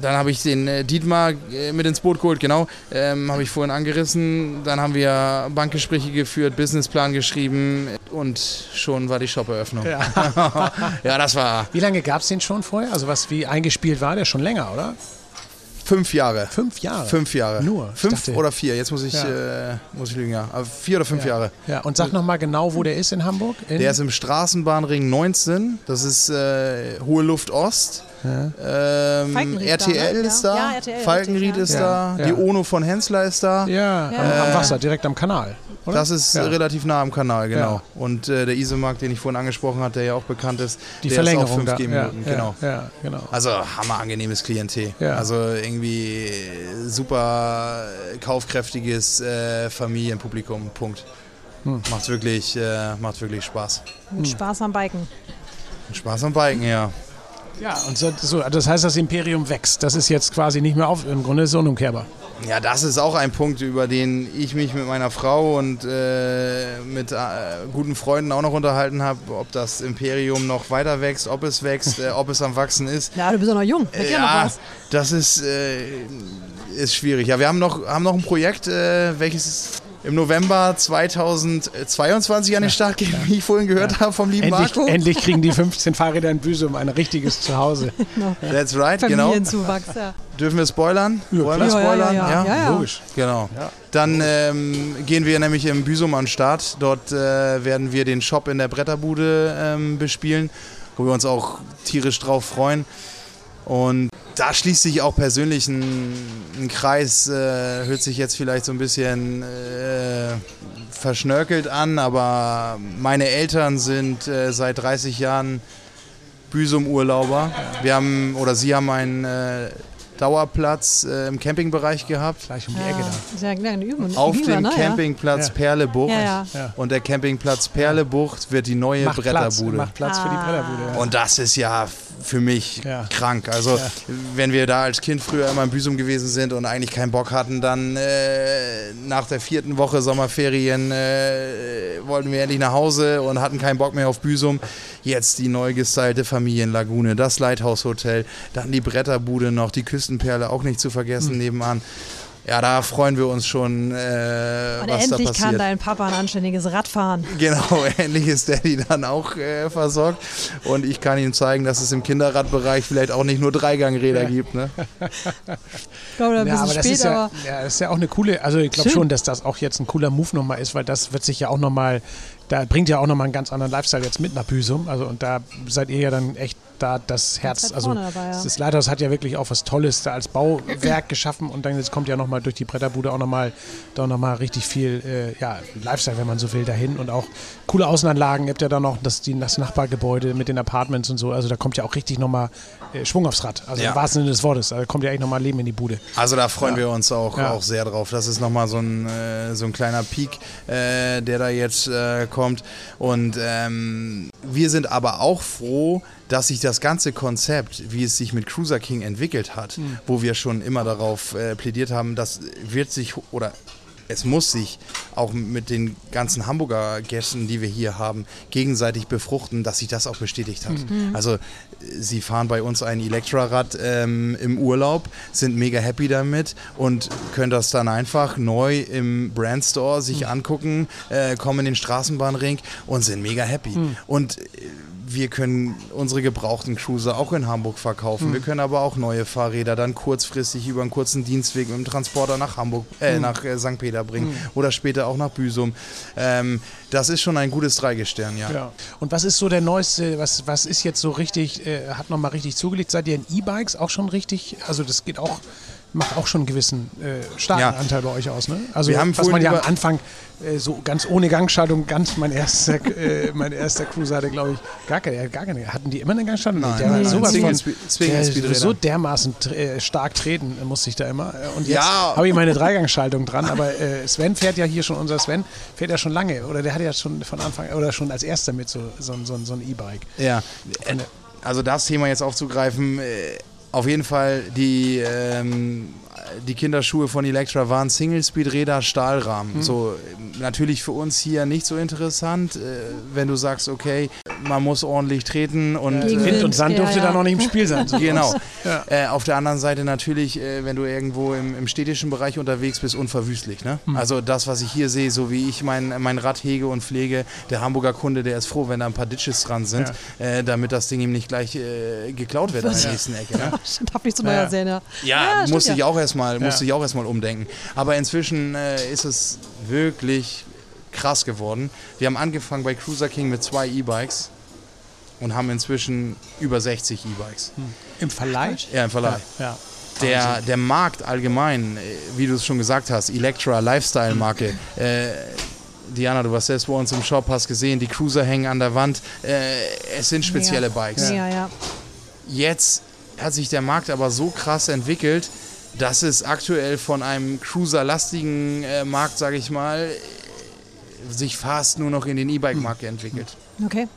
dann habe ich den äh, Dietmar äh, mit ins Boot geholt, genau. Ähm, habe ich vorhin angerissen. Dann haben wir Bankgespräche geführt, Businessplan geschrieben und schon war die Shop-Eröffnung. Ja. ja, das war. Wie lange gab es den schon vorher? Also was wie eingespielt war der schon länger, oder? Fünf Jahre. Fünf Jahre? Fünf Jahre. Nur? Fünf oder vier, jetzt muss ich, ja. äh, muss ich lügen, ja. Aber vier oder fünf ja. Jahre. Ja, und sag nochmal genau, wo der ist in Hamburg. In der ist im Straßenbahnring 19, das ist äh, Hohe Luft Ost. Ja. Ähm, RTL da, ist da, ja, RTL, Falkenried ist da, die ONO von Hensler ist da. Ja, am, am Wasser, direkt am Kanal. Oder? Das ist ja. relativ nah am Kanal, genau. Ja. Und äh, der Isemarkt, den ich vorhin angesprochen habe, der ja auch bekannt ist, die der Verlängerung ist auch 5G Minuten, ja, genau. Ja, genau. Also hammerangenehmes Klientel. Also irgendwie super kaufkräftiges äh, Familienpublikum. Punkt. Hm. Macht wirklich, äh, macht wirklich Spaß. Hm. Spaß am Biken. Spaß am Biken, ja. Ja, und so, so, das heißt, das Imperium wächst. Das ist jetzt quasi nicht mehr auf, im Grunde ist es unumkehrbar. Ja, das ist auch ein Punkt, über den ich mich mit meiner Frau und äh, mit äh, guten Freunden auch noch unterhalten habe, ob das Imperium noch weiter wächst, ob es wächst, äh, ob es am Wachsen ist. Ja, du bist ja noch jung. Äh, ja, das ist, äh, ist schwierig. Ja, wir haben noch, haben noch ein Projekt, äh, welches im November 2022 an den Start gehen, wie ich vorhin gehört ja. habe vom lieben endlich, Marco. Endlich kriegen die 15 Fahrräder in Büsum ein richtiges Zuhause. That's right, genau. Ja. Dürfen wir spoilern? Ja, Wollen wir spoilern? Ja, ja, logisch. Genau. Dann ähm, gehen wir nämlich im Büsum an den Start. Dort äh, werden wir den Shop in der Bretterbude ähm, bespielen, wo wir uns auch tierisch drauf freuen. Und da schließt sich auch persönlich ein, ein Kreis, äh, hört sich jetzt vielleicht so ein bisschen äh, verschnörkelt an, aber meine Eltern sind äh, seit 30 Jahren Büsum-Urlauber. Wir haben, oder sie haben einen äh, Dauerplatz äh, im Campingbereich gehabt. Gleich um die Ecke da. Ja, eine Übung, Auf Übung, dem ne? Campingplatz ja. Perlebucht. Ja, ja. Und der Campingplatz Perlebucht wird die neue macht Bretterbude. Platz, macht Platz ah. für die Ah. Bretterbude. Und das ist ja für mich Ja. krank. Also wenn wir da als Kind früher immer im Büsum gewesen sind und eigentlich keinen Bock hatten, dann äh, nach der vierten Woche Sommerferien äh, wollten wir endlich nach Hause und hatten keinen Bock mehr auf Büsum. Jetzt die neu gestylte Familienlagune, das Lighthouse Hotel, dann die Bretterbude noch, die Küstenperle auch nicht zu vergessen Hm. nebenan. Ja, da freuen wir uns schon, äh, Und was da endlich passiert. kann dein Papa ein anständiges Rad fahren. Genau, endlich ist Daddy dann auch äh, versorgt. Und ich kann ihm zeigen, dass es im Kinderradbereich vielleicht auch nicht nur Dreigangräder gibt. Ne? Ich glaube, ein Ja, bisschen aber das spät, ist ja, aber ja, das ist ja auch eine coole, also ich glaube schon, dass das auch jetzt ein cooler Move nochmal ist, weil das wird sich ja auch nochmal, da bringt ja auch nochmal einen ganz anderen Lifestyle jetzt mit nach Büsum. Also und da seid ihr ja dann echt da das Herz. Also dabei, ja. das Leithaus hat ja wirklich auch was Tolles da als Bauwerk geschaffen und dann jetzt kommt ja nochmal durch die Bretterbude auch nochmal da noch mal richtig viel äh, ja, Lifestyle, wenn man so will, dahin und auch coole Außenanlagen. Ihr habt ja dann noch das, die, das Nachbargebäude mit den Apartments und so. Also da kommt ja auch richtig nochmal äh, Schwung aufs Rad. Also Ja. im wahrsten Sinne des Wortes. Also da kommt ja echt nochmal Leben in die Bude. Also da freuen Ja. wir uns auch, Ja. auch sehr drauf. Das ist nochmal so ein, äh, so ein kleiner Peak, äh, der da jetzt äh, kommt. Und ähm, wir sind aber auch froh, dass sich das ganze Konzept, wie es sich mit Cruiser King entwickelt hat, wo wir schon immer darauf äh, plädiert haben, das wird sich oder es muss sich auch mit den ganzen Hamburger Gästen, die wir hier haben, gegenseitig befruchten, dass sich das auch bestätigt hat. Also äh, sie fahren bei uns ein Elektrarad ähm, im Urlaub, sind mega happy damit und können das dann einfach neu im Brandstore sich angucken, äh, kommen in den Straßenbahnring und sind mega happy. Und äh, wir können unsere gebrauchten Cruiser auch in Hamburg verkaufen. Wir können aber auch neue Fahrräder dann kurzfristig über einen kurzen Dienstweg mit dem Transporter nach Hamburg, äh, nach äh, St. Peter bringen oder später auch nach Büsum. Ähm, das ist schon ein gutes Dreigestirn, ja. Ja. Und was ist so der neueste, was, was ist jetzt so richtig, äh, hat nochmal richtig zugelegt? Seid ihr in E-Bikes auch schon richtig? Also das geht auch macht auch schon einen gewissen äh, starken Ja. Anteil bei euch aus. Ne? Also was man ja am Anfang äh, so ganz ohne Gangschaltung, ganz mein erster, äh, mein erster Cruiser hatte, glaube ich, gar keine, gar keine. Hatten die immer eine Gangschaltung? Nein, der nein, sowas Single von, Single der so dermaßen äh, stark treten musste ich da immer. Äh, Und jetzt Ja. habe ich meine Dreigangschaltung dran, aber äh, Sven fährt ja hier schon, unser Sven fährt ja schon lange oder der hat ja schon von Anfang oder schon als erster mit so, so, so, so ein E-Bike. Ja, äh, also das Thema jetzt aufzugreifen, auf jeden Fall die, ähm, die Kinderschuhe von Electra waren Single-Speed-Räder, Stahlrahmen. So, äh, natürlich für uns hier nicht so interessant, äh, wenn du sagst, okay, man muss ordentlich treten und äh, Wind und Sand ja, durfte ja. da noch nicht im Spiel sein. So. Genau. Ja. Äh, auf der anderen Seite natürlich, äh, wenn du irgendwo im, im städtischen Bereich unterwegs bist, unverwüstlich. Ne? Hm. Also das, was ich hier sehe, so wie ich mein, mein Rad hege und pflege, der Hamburger Kunde, der ist froh, wenn da ein paar Ditches dran sind, äh, damit das Ding ihm nicht gleich äh, geklaut wird an der nächsten Ecke. Ne? Darf nicht so Ja. neuer sehen, ja. Ja, stimmt musste ja. ich auch erstmal, Ja. musste ich auch erstmal umdenken. Aber inzwischen äh, ist es wirklich krass geworden. Wir haben angefangen bei Cruiser King mit zwei E-Bikes und haben inzwischen über 60 E-Bikes. Im Verleih? Ja, im Verleih. Ja. Der, der Markt allgemein, äh, wie du es schon gesagt hast, Electra, Lifestyle-Marke. Äh, Diana, du warst selbst bei uns im Shop, hast gesehen, die Cruiser hängen an der Wand. Äh, es sind spezielle Bikes. Ja, ja. Jetzt hat sich der Markt aber so krass entwickelt, dass es aktuell von einem Cruiser-lastigen äh, Markt, sage ich mal, sich fast nur noch in den E-Bike-Markt entwickelt. Okay.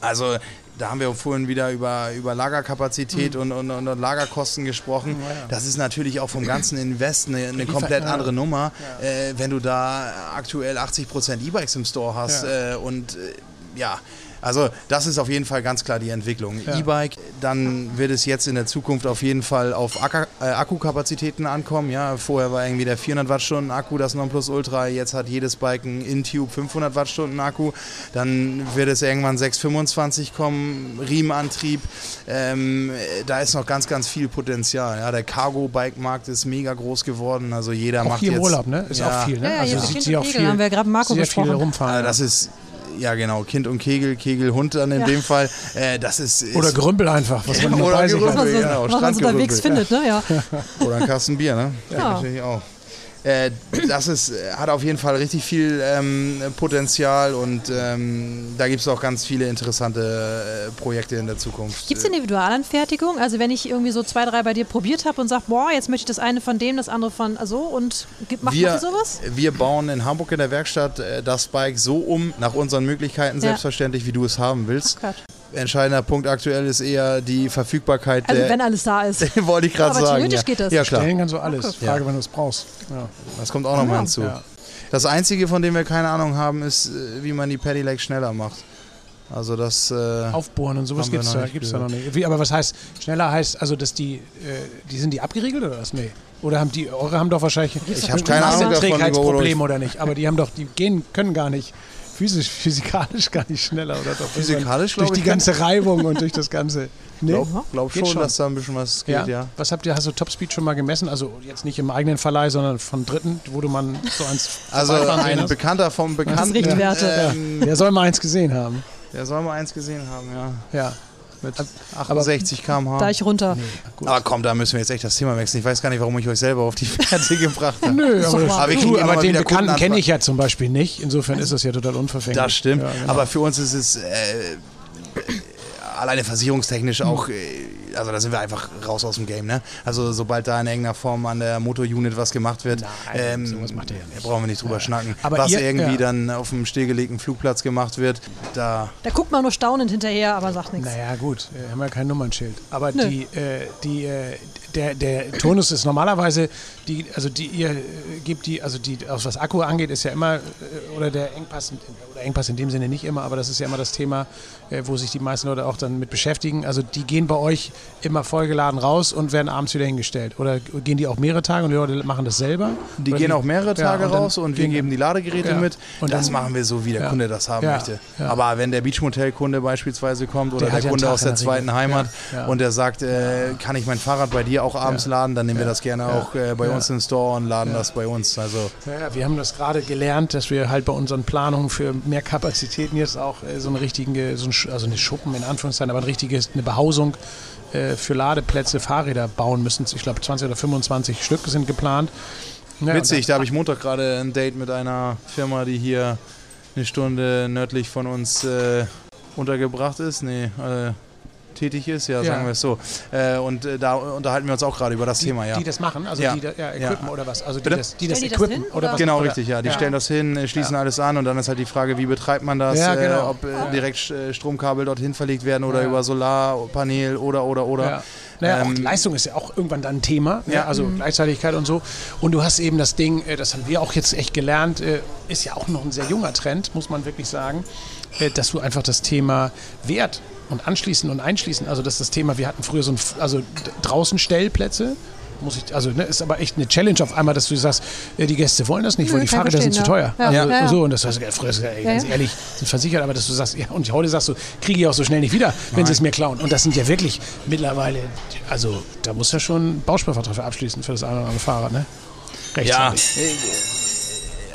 Also da haben wir vorhin wieder über, über Lagerkapazität Mhm. und, und, und, Lagerkosten gesprochen. Das ist natürlich auch vom ganzen Invest eine, eine komplett ja. andere Nummer, äh, wenn du da aktuell 80% E-Bikes im Store hast Ja. äh, und äh, ja. Also das ist auf jeden Fall ganz klar die Entwicklung. Ja. E-Bike, dann wird es jetzt in der Zukunft auf jeden Fall auf äh, Akkukapazitäten ankommen. Ja, vorher war irgendwie der 400 Wattstunden Akku das Nonplusultra. Jetzt hat jedes Bike einen Intube 500 Wattstunden Akku. Dann wird es irgendwann 625 kommen, Riemenantrieb. Ähm, da ist noch ganz, ganz viel Potenzial. Ja, der Cargo-Bike-Markt ist mega groß geworden. Also jeder Auch macht hier im jetzt Urlaub, ne? Ist Ja. auch viel, ne? Ja, ja, also hier sieht sie auch viel, haben wir gerade Marco sehr besprochen. viel rumfahren. Ah, das ist, ja genau, Kind und Kegel, Kegel, Hund dann in Ja. dem Fall. Äh, das ist, ist Oder Gerümpel einfach, was man Oder Gerümpel. hat. Was man, so, Genau, was man so unterwegs findet, ne? Ja. Oder ein Kasten Bier, ne? Ja. Natürlich auch. Äh, das ist, äh, hat auf jeden Fall richtig viel ähm, Potenzial und ähm, da gibt es auch ganz viele interessante äh, Projekte in der Zukunft. Gibt es Individualanfertigung? Also wenn ich irgendwie so zwei, drei bei dir probiert habe und sage, boah, jetzt möchte ich das eine von dem, das andere von so und macht, wir, ihr sowas? wir bauen in Hamburg in der Werkstatt äh, das Bike so um, nach unseren Möglichkeiten Ja. selbstverständlich, wie du es haben willst. Quatsch. Entscheidender Punkt aktuell ist eher die Verfügbarkeit Also der. wenn alles da ist. wollte ich gerade Aber sagen. theoretisch ja. geht das. Ja, klar. Stellen kannst du alles. Okay. Frage, wenn du es brauchst. Ja. Das kommt auch nochmal Ja. hinzu. Ja. Das Einzige, von dem wir keine Ahnung haben, ist, äh, wie man die Pedelec schneller macht. Also das. Äh, Aufbohren und sowas gibt es da, gibt's da noch nicht. Wie, aber was heißt, schneller heißt, also dass die, äh, die sind die abgeriegelt oder was? Nee. Oder haben die, eure haben doch wahrscheinlich Ich hab keine Ahnung davon, Trägheitsproblem oder nicht. Aber die haben doch, die gehen, können gar nicht physisch, physikalisch gar nicht schneller oder doch. Physikalisch, Durch glaub die ich, ganze Reibung und durch das ganze. Nee? glaub, glaub schon, schon. dass da ein bisschen was geht, Ja. ja. Was habt ihr, hast du Topspeed schon mal gemessen? Also jetzt nicht im eigenen Verleih, sondern von Dritten, wo du man so eins Also ein? Bekannter vom Bekannten. Richtwerte. Ähm, Der soll mal eins gesehen haben. der soll mal eins gesehen haben, ja. Ja. Mit 68 km/h. Da ich runter. Aber komm, da müssen wir jetzt echt das Thema wechseln. Ich weiß gar nicht, warum ich euch selber auf die Fährte gebracht habe. Nö, aber, wahr. Aber du, aber den Bekannten kenne ich ja zum Beispiel nicht. Insofern ist das ja total unverfänglich. Das stimmt. Ja, genau. Aber für uns ist es äh, alleine versicherungstechnisch auch, äh, also da sind wir einfach raus aus dem Game. Ne? Also sobald da in irgendeiner Form an der Motor-Unit was gemacht wird, Nein, sowas macht ihr ja nicht. da brauchen wir nicht drüber schnacken. Aber was ihr- irgendwie ja. dann auf dem stillgelegten Flugplatz gemacht wird, da Da guckt man nur staunend hinterher, aber sagt nichts. Naja, gut, äh, haben wir kein Nummernschild. Aber Nö. die, äh, die, äh, der, der Tonus ist normalerweise, die, also die, ihr äh, gebt die, also die, aus was Akku angeht, ist ja immer, äh, oder der Engpass, oder Engpass in dem Sinne nicht immer, aber das ist ja immer das Thema, äh, wo sich die meisten Leute auch dann mit beschäftigen. Also die gehen bei euch immer vollgeladen raus und werden abends wieder hingestellt. Oder gehen die auch mehrere Tage und die Leute machen das selber? Die Oder gehen auch mehrere Ja, Tage und dann raus und wir geben die Ladegeräte Ja. mit. Und das dann- machen wir so, wie der Ja. Kunde das haben Ja. möchte. Ja. Aber wenn der Beachmotel-Kunde beispielsweise kommt oder Der der, ja Kunde aus der der zweiten. Heimat Ja. Ja. und der sagt, äh, kann ich mein Fahrrad bei dir auch abends Ja. laden, dann nehmen wir das gerne auch äh, bei uns in den Store und laden das bei uns. Also Ja, wir haben das gerade gelernt, dass wir halt bei unseren Planungen für mehr Kapazitäten jetzt auch äh, so eine richtige, so ein, also eine Schuppen in Anführungszeichen, aber ein richtiges, eine Behausung äh, für Ladeplätze Fahrräder bauen müssen. Ich glaube 20 oder 25 Stück sind geplant. Ja, Witzig, da habe ich Montag gerade ein Date mit einer Firma, die hier eine Stunde nördlich von uns äh, untergebracht ist. Nee, äh, tätig ist, ja, sagen wir es so. Äh, und äh, da unterhalten wir uns auch gerade über das die, Thema, ja. Die das machen, also ja. die da, ja, equippen oder was? Also die das, die das die equippen das hin, oder was? Genau, oder? richtig, ja. Die stellen das hin, äh, schließen alles an und dann ist halt die Frage, wie betreibt man das? Ja, genau. Äh, ob äh, direkt Stromkabel dorthin verlegt werden oder Ja. über Solarpanel oder, oder, oder. Ja. Naja, Ähm, auch Leistung ist ja auch irgendwann dann ein Thema, ja. Ja. also Gleichzeitigkeit und so. Und du hast eben das Ding, das haben wir auch jetzt echt gelernt, ist ja auch noch ein sehr junger Trend, muss man wirklich sagen, dass du einfach das Thema Wert und anschließen und einschließen, also das ist das Thema, wir hatten früher so ein, also draußen Stellplätze, muss ich, also ne, ist aber echt eine Challenge auf einmal, dass du sagst, äh, die Gäste wollen das nicht, weil die Fahrräder sind zu teuer. ja. Also, Ja, ja. So, und das heißt, früher, ey, ganz Ja. ehrlich, sind versichert, aber dass du sagst, ja, und heute sagst du, kriege ich auch so schnell nicht wieder, wenn sie es mir klauen. Und das sind ja wirklich mittlerweile, also da muss ja schon einen Bausparvertrag für abschließen für das eine oder andere Fahrrad, ne? Ja, Rechtzeitig.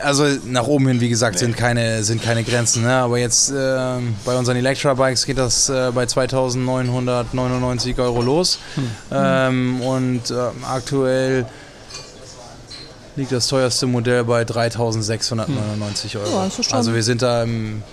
Also nach oben hin, wie gesagt, sind, keine, sind keine Grenzen. Ne? Aber jetzt ähm, bei unseren Electra-Bikes geht das äh, bei 2.999 Euro los. Hm. Ähm, und ähm, aktuell liegt das teuerste Modell bei 3.699 Euro. Ja, also wir sind da im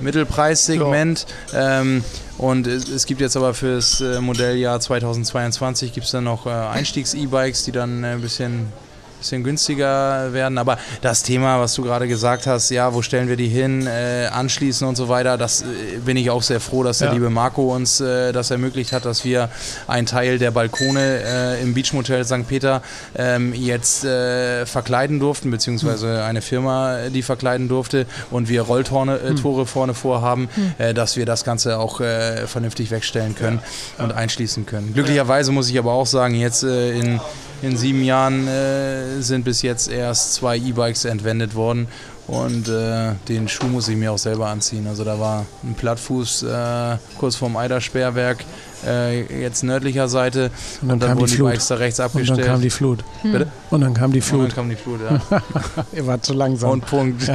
Mittelpreissegment. Ähm, und es, es gibt jetzt aber für das äh, Modelljahr 2022 gibt es dann noch äh, Einstiegs-E-Bikes, die dann äh, ein bisschen bisschen günstiger werden. Aber das Thema, was du gerade gesagt hast, ja, wo stellen wir die hin, äh, anschließen und so weiter, das äh, bin ich auch sehr froh, dass der Ja. liebe Marco uns äh, das ermöglicht hat, dass wir einen Teil der Balkone äh, im Beachmotel St. Peter ähm, jetzt äh, verkleiden durften, beziehungsweise eine Firma, äh, die verkleiden durfte und wir Rolltore Tore vorne vorhaben, äh, dass wir das Ganze auch vernünftig wegstellen können und einschließen können. Glücklicherweise muss ich aber auch sagen, jetzt in in sieben Jahren äh, sind bis jetzt erst zwei E-Bikes entwendet worden und äh, den Schuh muss ich mir auch selber anziehen. Also da war ein Plattfuß äh, kurz vorm Eidersperrwerk, äh, jetzt nördlicher Seite Und und dann dann, kam die wurden die, Flut. Bikes da rechts Und abgestellt. dann kam die Flut. Bitte? Und dann kam die Und dann Flut. kam die Flut, ja. Ihr wart zu langsam. Und Punkt.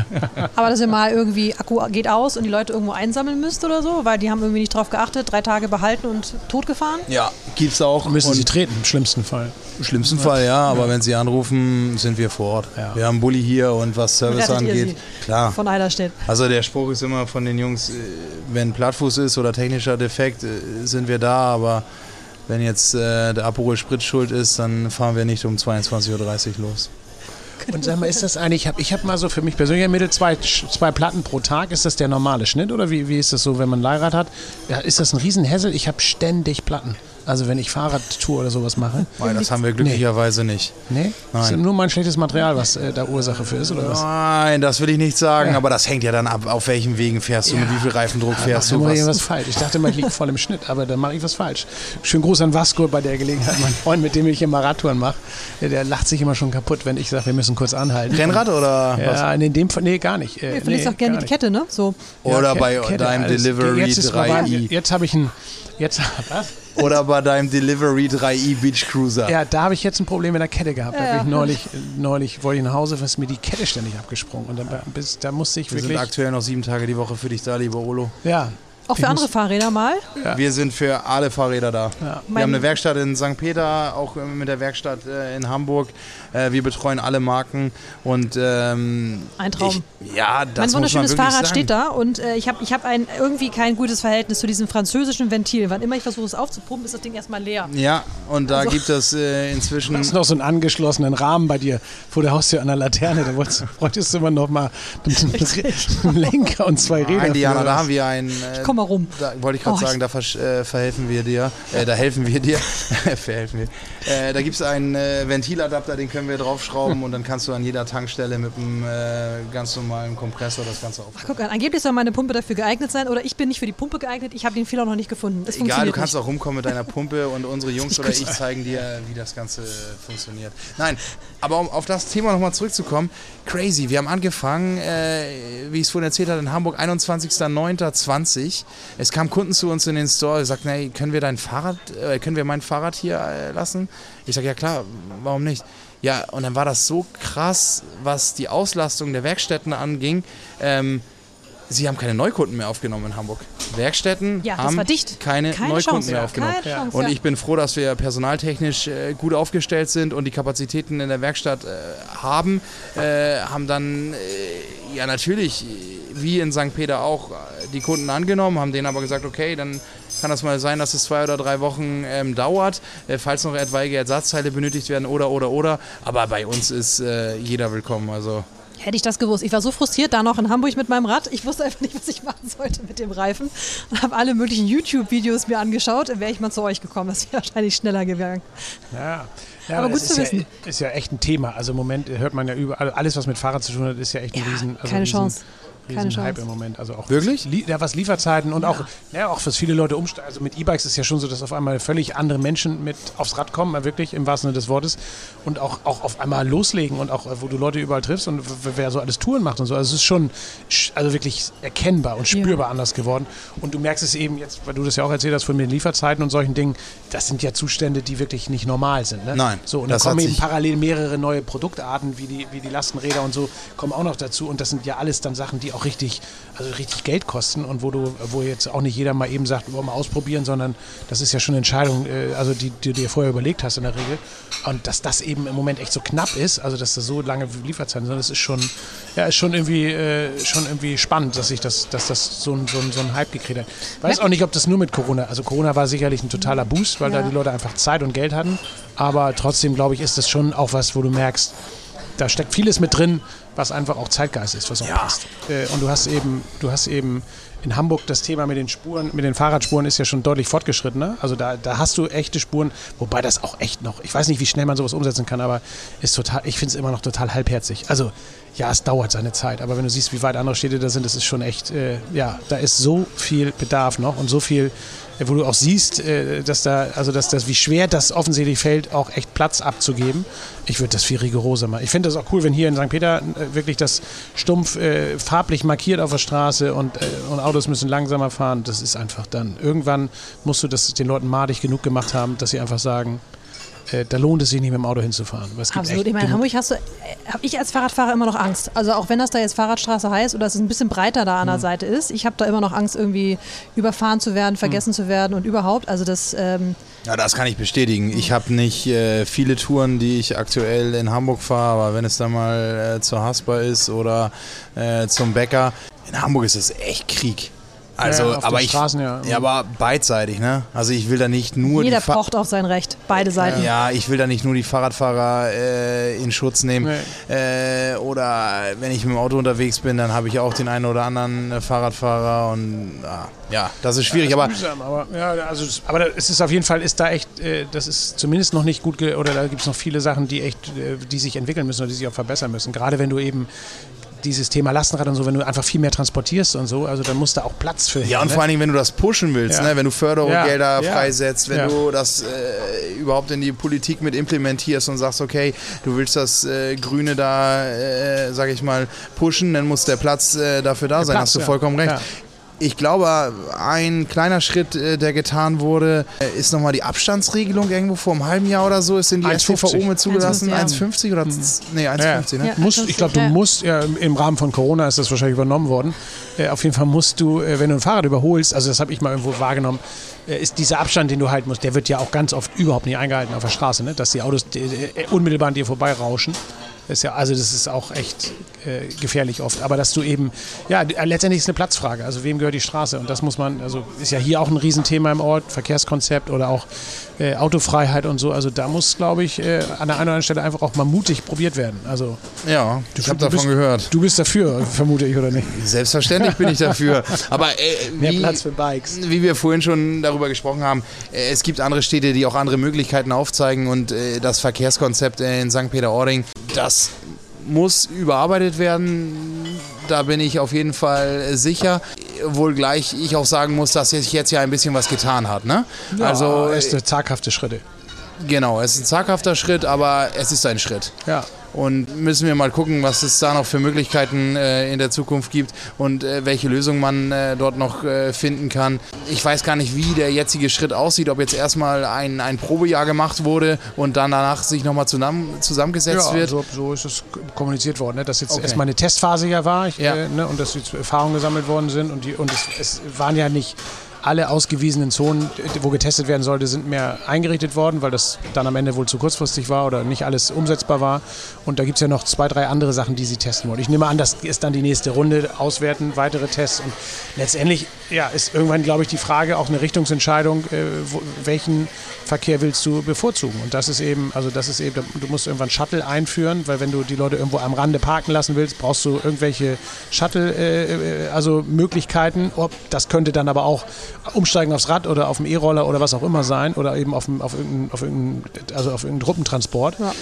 Aber dass ihr mal irgendwie Akku geht aus und die Leute irgendwo einsammeln müsst oder so, weil die haben irgendwie nicht drauf geachtet, drei Tage behalten und totgefahren. Ja, gibt's auch. müssen Und sie treten, im schlimmsten Fall. Im schlimmsten Fall ja, aber wenn Sie anrufen, sind wir vor Ort. Ja. Wir haben Bulli hier und was Service Rettet angeht, klar. Von Eiderstedt. Also der Spruch ist immer von den Jungs, äh, wenn Plattfuß ist oder technischer Defekt, äh, sind wir da, aber wenn jetzt äh, der Aperol Sprit schuld ist, dann fahren wir nicht um 22.30 Uhr los. Und sag mal, ist das eigentlich, ich habe hab mal so für mich persönlich ermittelt, zwei, zwei Platten pro Tag. Ist das der normale Schnitt oder wie, wie ist das so, wenn man ein Leihrad hat? Ja, ist das ein Riesenhässel? Ich habe ständig Platten. Also wenn ich Fahrradtour oder sowas mache. Weil das haben wir glücklicherweise nicht. Nee? Nein. Ist nur mein schlechtes Material, was äh, da Ursache für ist, oder was? Nein, das will ich nicht sagen, Ja. aber das hängt ja dann ab, auf welchen Wegen fährst du, Ja. mit wie viel Reifendruck Da fährst mache du. ich Was, irgendwas falsch. Ich dachte mal, ich liege voll im Schnitt, aber da mache ich was falsch. Schönen Gruß an Vasco bei der Gelegenheit. Mein Freund, mit dem ich immer Radtouren mache, der, lacht sich immer schon kaputt, wenn ich sage, wir müssen kurz anhalten. Rennrad oder was? Ja, in dem Fall, nee, gar nicht. Äh, Du verlegst auch gerne die Kette, ne? So. Ja, Oder bei Kette, deinem. Delivery jetzt ist vorbei. 3i. Jetzt habe ich ein, jetzt, was? Oder bei deinem Delivery 3i Beach Cruiser. Ja, da habe ich jetzt ein Problem mit der Kette gehabt. Da Ja, ich neulich, neulich wollte ich nach Hause, was mir die Kette ständig abgesprungen. Und dann, bis, da musste ich Wir sind wirklich, aktuell noch sieben Tage die Woche für dich da, lieber Olo. ja, Auch für Ich andere Fahrräder mal. Ja. Wir sind für alle Fahrräder da. Ja. Wir haben eine Werkstatt in St. Peter, auch mit der Werkstatt äh, in Hamburg. Äh, Wir betreuen alle Marken und ähm, Ein Traum. Ich, ja, das mein muss man wunderschönes Fahrrad sagen. steht da und äh, ich habe ich hab ein irgendwie kein gutes Verhältnis zu diesem französischen Ventil. Wann immer ich versuche es aufzupumpen, ist das Ding erstmal leer. Ja, und da Also- gibt es äh, inzwischen. Du hast noch so einen angeschlossenen Rahmen bei dir vor der Haustür an der Laterne. Da wolltest, du immer noch mal einen Lenker und zwei Räder. Nein, Diana, da haben wir einen. Äh, Komm mal rum. Da wollte ich gerade Oh, sagen, da versch- äh, verhelfen wir dir. Äh, da helfen wir dir. verhelfen wir. Äh, da gibt es einen äh, Ventiladapter, den können wir draufschrauben und dann kannst du an jeder Tankstelle mit einem äh, ganz normalen Kompressor das Ganze auf. Guck an, angeblich soll meine Pumpe dafür geeignet sein oder ich bin nicht für die Pumpe geeignet. Ich habe den Fehler noch nicht gefunden. Es Egal, du kannst nicht. auch rumkommen mit deiner Pumpe und unsere Jungs oder ich zeigen dir, wie das Ganze funktioniert. Nein, aber um auf das Thema nochmal zurückzukommen, crazy. Wir haben angefangen, äh, wie ich es vorhin erzählt habe, in Hamburg, 21.09.20. Es kamen Kunden zu uns in den Store, die sagten, hey, können wir dein Fahrrad, äh, können wir mein Fahrrad hier äh, lassen? Ich sage, ja klar, warum nicht? Ja, und dann war das so krass, was die Auslastung der Werkstätten anging. Ähm, sie haben keine Neukunden mehr aufgenommen in Hamburg. Werkstätten Ja, haben keine, Keine Neukunden Chance, mehr aufgenommen. Chance, und ich bin froh, dass wir personaltechnisch äh, gut aufgestellt sind und die Kapazitäten in der Werkstatt äh, haben. Äh, haben dann, äh, ja natürlich, wie in St. Peter auch, äh, die Kunden angenommen, haben denen aber gesagt, okay, dann kann das mal sein, dass es zwei oder drei Wochen ähm, dauert, äh, falls noch etwaige Ersatzteile benötigt werden oder, oder, oder. Aber bei uns ist jeder willkommen. Also Hätte ich das gewusst. Ich war so frustriert da noch in Hamburg mit meinem Rad. Ich wusste einfach nicht, was ich machen sollte mit dem Reifen. Und habe alle möglichen YouTube-Videos mir angeschaut. Wäre ich mal zu euch gekommen. Das wäre wahrscheinlich schneller gegangen. Ja. Ja, Aber das gut zu ist wissen. Ja, ist ja echt ein Thema. Also im Moment hört man ja überall, alles was mit Fahrrad zu tun hat, ist ja echt ein Ja, riesen, also keine riesen, Chance. Keine riesen Hype Chance. im Moment. Also auch Wirklich? Lie ja, was Lieferzeiten und auch, ja, auch was viele Leute umsteigen. Also mit E-Bikes ist ja schon so, dass auf einmal völlig andere Menschen mit aufs Rad kommen, wirklich im wahrsten Sinne des Wortes. Und auch, auch auf einmal loslegen und auch, äh, wo du Leute überall triffst und wer so alles Touren macht und so. Also es ist schon sch- also wirklich erkennbar und spürbar anders geworden. Und du merkst es eben jetzt, weil du das ja auch erzählt hast von den Lieferzeiten und solchen Dingen, das sind ja Zustände, die wirklich nicht normal sind. Ne? Nein, So, und dann kommen eben parallel mehrere neue Produktarten, wie die, wie die Lastenräder und so, kommen auch noch dazu. Und das sind ja alles dann Sachen, die auch richtig, also richtig Geld kosten und wo du, wo jetzt auch nicht jeder mal eben sagt, wollen wir mal ausprobieren, sondern das ist ja schon eine Entscheidung, äh, also die, die du dir vorher überlegt hast in der Regel. Und dass das eben im Moment echt so knapp ist, also dass das so lange Lieferzeiten sind, das ist schon, ja, ist schon irgendwie, äh, schon irgendwie spannend, dass sich das, dass das so ein, so ein, so ein Hype gekriegt hat. Weiß auch nicht, ob das nur mit Corona, also Corona war sicherlich ein totaler Boost, weil da Ja. die Leute einfach Zeit und Geld hatten. Aber trotzdem, glaube ich, ist das schon auch was, wo du merkst, da steckt vieles mit drin, was einfach auch Zeitgeist ist, was auch Ja. passt. Äh, und du hast eben, du hast eben in Hamburg das Thema mit den Spuren, mit den Fahrradspuren ist ja schon deutlich fortgeschrittener. Also da, da hast du echte Spuren, wobei das auch echt noch, ich weiß nicht, wie schnell man sowas umsetzen kann, aber ist total, ich finde es immer noch total halbherzig. Also ja, es dauert seine Zeit, aber wenn du siehst, wie weit andere Städte da sind, das ist schon echt, äh, ja, da ist so viel Bedarf noch und so viel, wo du auch siehst, äh, dass da, also dass das, wie schwer das offensichtlich fällt, auch echt Platz abzugeben. Ich würde das viel rigoroser machen. Ich finde das auch cool, wenn hier in St. Peter äh, wirklich das stumpf äh, farblich markiert auf der Straße und, äh, und Autos müssen langsamer fahren. Das ist einfach dann. Irgendwann musst du das den Leuten madig genug gemacht haben, dass sie einfach sagen, äh, da lohnt es sich nicht mit dem Auto hinzufahren. Weil es gibt Absolut. Ich meine, in Hamburg hast du, habe ich als Fahrradfahrer immer noch Angst. Also auch wenn das da jetzt Fahrradstraße heißt oder es ein bisschen breiter da an der Seite ist, ich habe da immer noch Angst, irgendwie überfahren zu werden, vergessen Hm. zu werden und überhaupt. Also das, ähm, Ja, das kann ich bestätigen. Ich habe nicht äh, viele Touren, die ich aktuell in Hamburg fahre, aber wenn es dann mal äh, zur Haspa ist oder äh, zum Bäcker, in Hamburg ist es echt Krieg. Also, Ja, auf aber den ich, Straßen, ja. ja, aber beidseitig, ne? Also ich will da nicht nur jeder pocht auf sein Recht. Beide Seiten. ja, ich will da nicht nur die Fahrradfahrer äh, in Schutz nehmen. Äh, oder wenn ich mit dem Auto unterwegs bin, dann habe ich auch den einen oder anderen äh, Fahrradfahrer und ah, ja, das ist schwierig. aber mühsam, aber ja, also es- aber es ist auf jeden Fall ist da echt, äh, das ist zumindest noch nicht gut ge oder da gibt es noch viele Sachen, die echt, äh, die sich entwickeln müssen oder die sich auch verbessern müssen. Gerade wenn du eben dieses Thema Lastenrad und so, wenn du einfach viel mehr transportierst und so, also dann muss da auch Platz für Ja, her, und ne? vor allen Dingen, wenn du das pushen willst, Ja. ne? wenn du Fördergelder Ja, freisetzt, wenn Ja. du das äh, überhaupt in die Politik mit implementierst und sagst, okay, du willst das äh, Grüne da, äh, sag ich mal, pushen, dann muss der Platz äh, dafür da sein, Platz, hast du vollkommen recht. Ja. Ich glaube, ein kleiner Schritt, äh, der getan wurde, äh, ist nochmal die Abstandsregelung irgendwo vor einem halben Jahr oder so, ist in die 1,50. STVO mit zugelassen. 1,50, 1,50 oder z- nee, 1,50, ne? Ja. Musst, ich glaube, du Ja. musst, ja, im Rahmen von Corona ist das wahrscheinlich übernommen worden. Äh, auf jeden Fall musst du, wenn du ein Fahrrad überholst, also das habe ich mal irgendwo wahrgenommen, ist dieser Abstand, den du halten musst, der wird ja auch ganz oft überhaupt nicht eingehalten auf der Straße, ne? dass die Autos unmittelbar an dir vorbeirauschen. Das ist ja, also das ist auch echt äh, gefährlich oft. Aber dass du eben, ja, äh, letztendlich ist es eine Platzfrage. Also wem gehört die Straße? Und das muss man, also ist ja hier auch ein Riesenthema im Ort, Verkehrskonzept oder auch äh, Autofreiheit und so. Also da muss, glaube ich, äh, an der einen oder anderen Stelle einfach auch mal mutig probiert werden. Also Ja, ich habe du davon bist- gehört. Du bist dafür, vermute ich, oder nicht? Selbstverständlich bin ich dafür. Aber äh, Mehr wie, Platz für Bikes. wie wir vorhin schon darüber gesprochen haben, äh, es gibt andere Städte, die auch andere Möglichkeiten aufzeigen und das Verkehrskonzept in St. Peter-Ording, das muss überarbeitet werden. Da bin ich auf jeden Fall äh, sicher. Wohl gleich ich auch sagen muss, dass sich jetzt ja ein bisschen was getan hat. Ne? also erste zaghafte Schritte. Genau, es ist ein zaghafter Schritt, aber es ist ein Schritt. Ja. Und müssen wir mal gucken, was es da noch für Möglichkeiten äh, in der Zukunft gibt und äh, welche Lösung man äh, dort noch finden kann. Ich weiß gar nicht, wie der jetzige Schritt aussieht, ob jetzt erstmal ein, ein Probejahr gemacht wurde und dann danach sich nochmal zusammen, zusammengesetzt ja, wird. So, so ist es kommuniziert worden, ne? dass jetzt okay. erstmal eine Testphase ja war ich, ja. Ne? und dass jetzt Erfahrungen gesammelt worden sind und, die, und es, es waren ja nicht alle ausgewiesenen Zonen, wo getestet werden sollte, sind mehr eingerichtet worden, weil das dann am Ende wohl zu kurzfristig war oder nicht alles umsetzbar war. Und da gibt es ja noch zwei, drei andere Sachen, die sie testen wollen. Ich nehme an, das ist dann die nächste Runde, auswerten, weitere Tests. Und letztendlich ja, ist irgendwann, glaube ich, die Frage auch eine Richtungsentscheidung, äh, wo, welchen Verkehr willst du bevorzugen. Und das ist eben, also das ist eben, du musst irgendwann Shuttle einführen, weil wenn du die Leute irgendwo am Rande parken lassen willst, brauchst du irgendwelche Shuttle, äh, äh also Möglichkeiten. Ob, das könnte dann aber auch umsteigen aufs Rad oder auf dem E-Roller oder was auch immer sein oder eben auf, auf, irgendeinen, auf irgendeinen, also auf irgendeinen Truppentransport. Ja.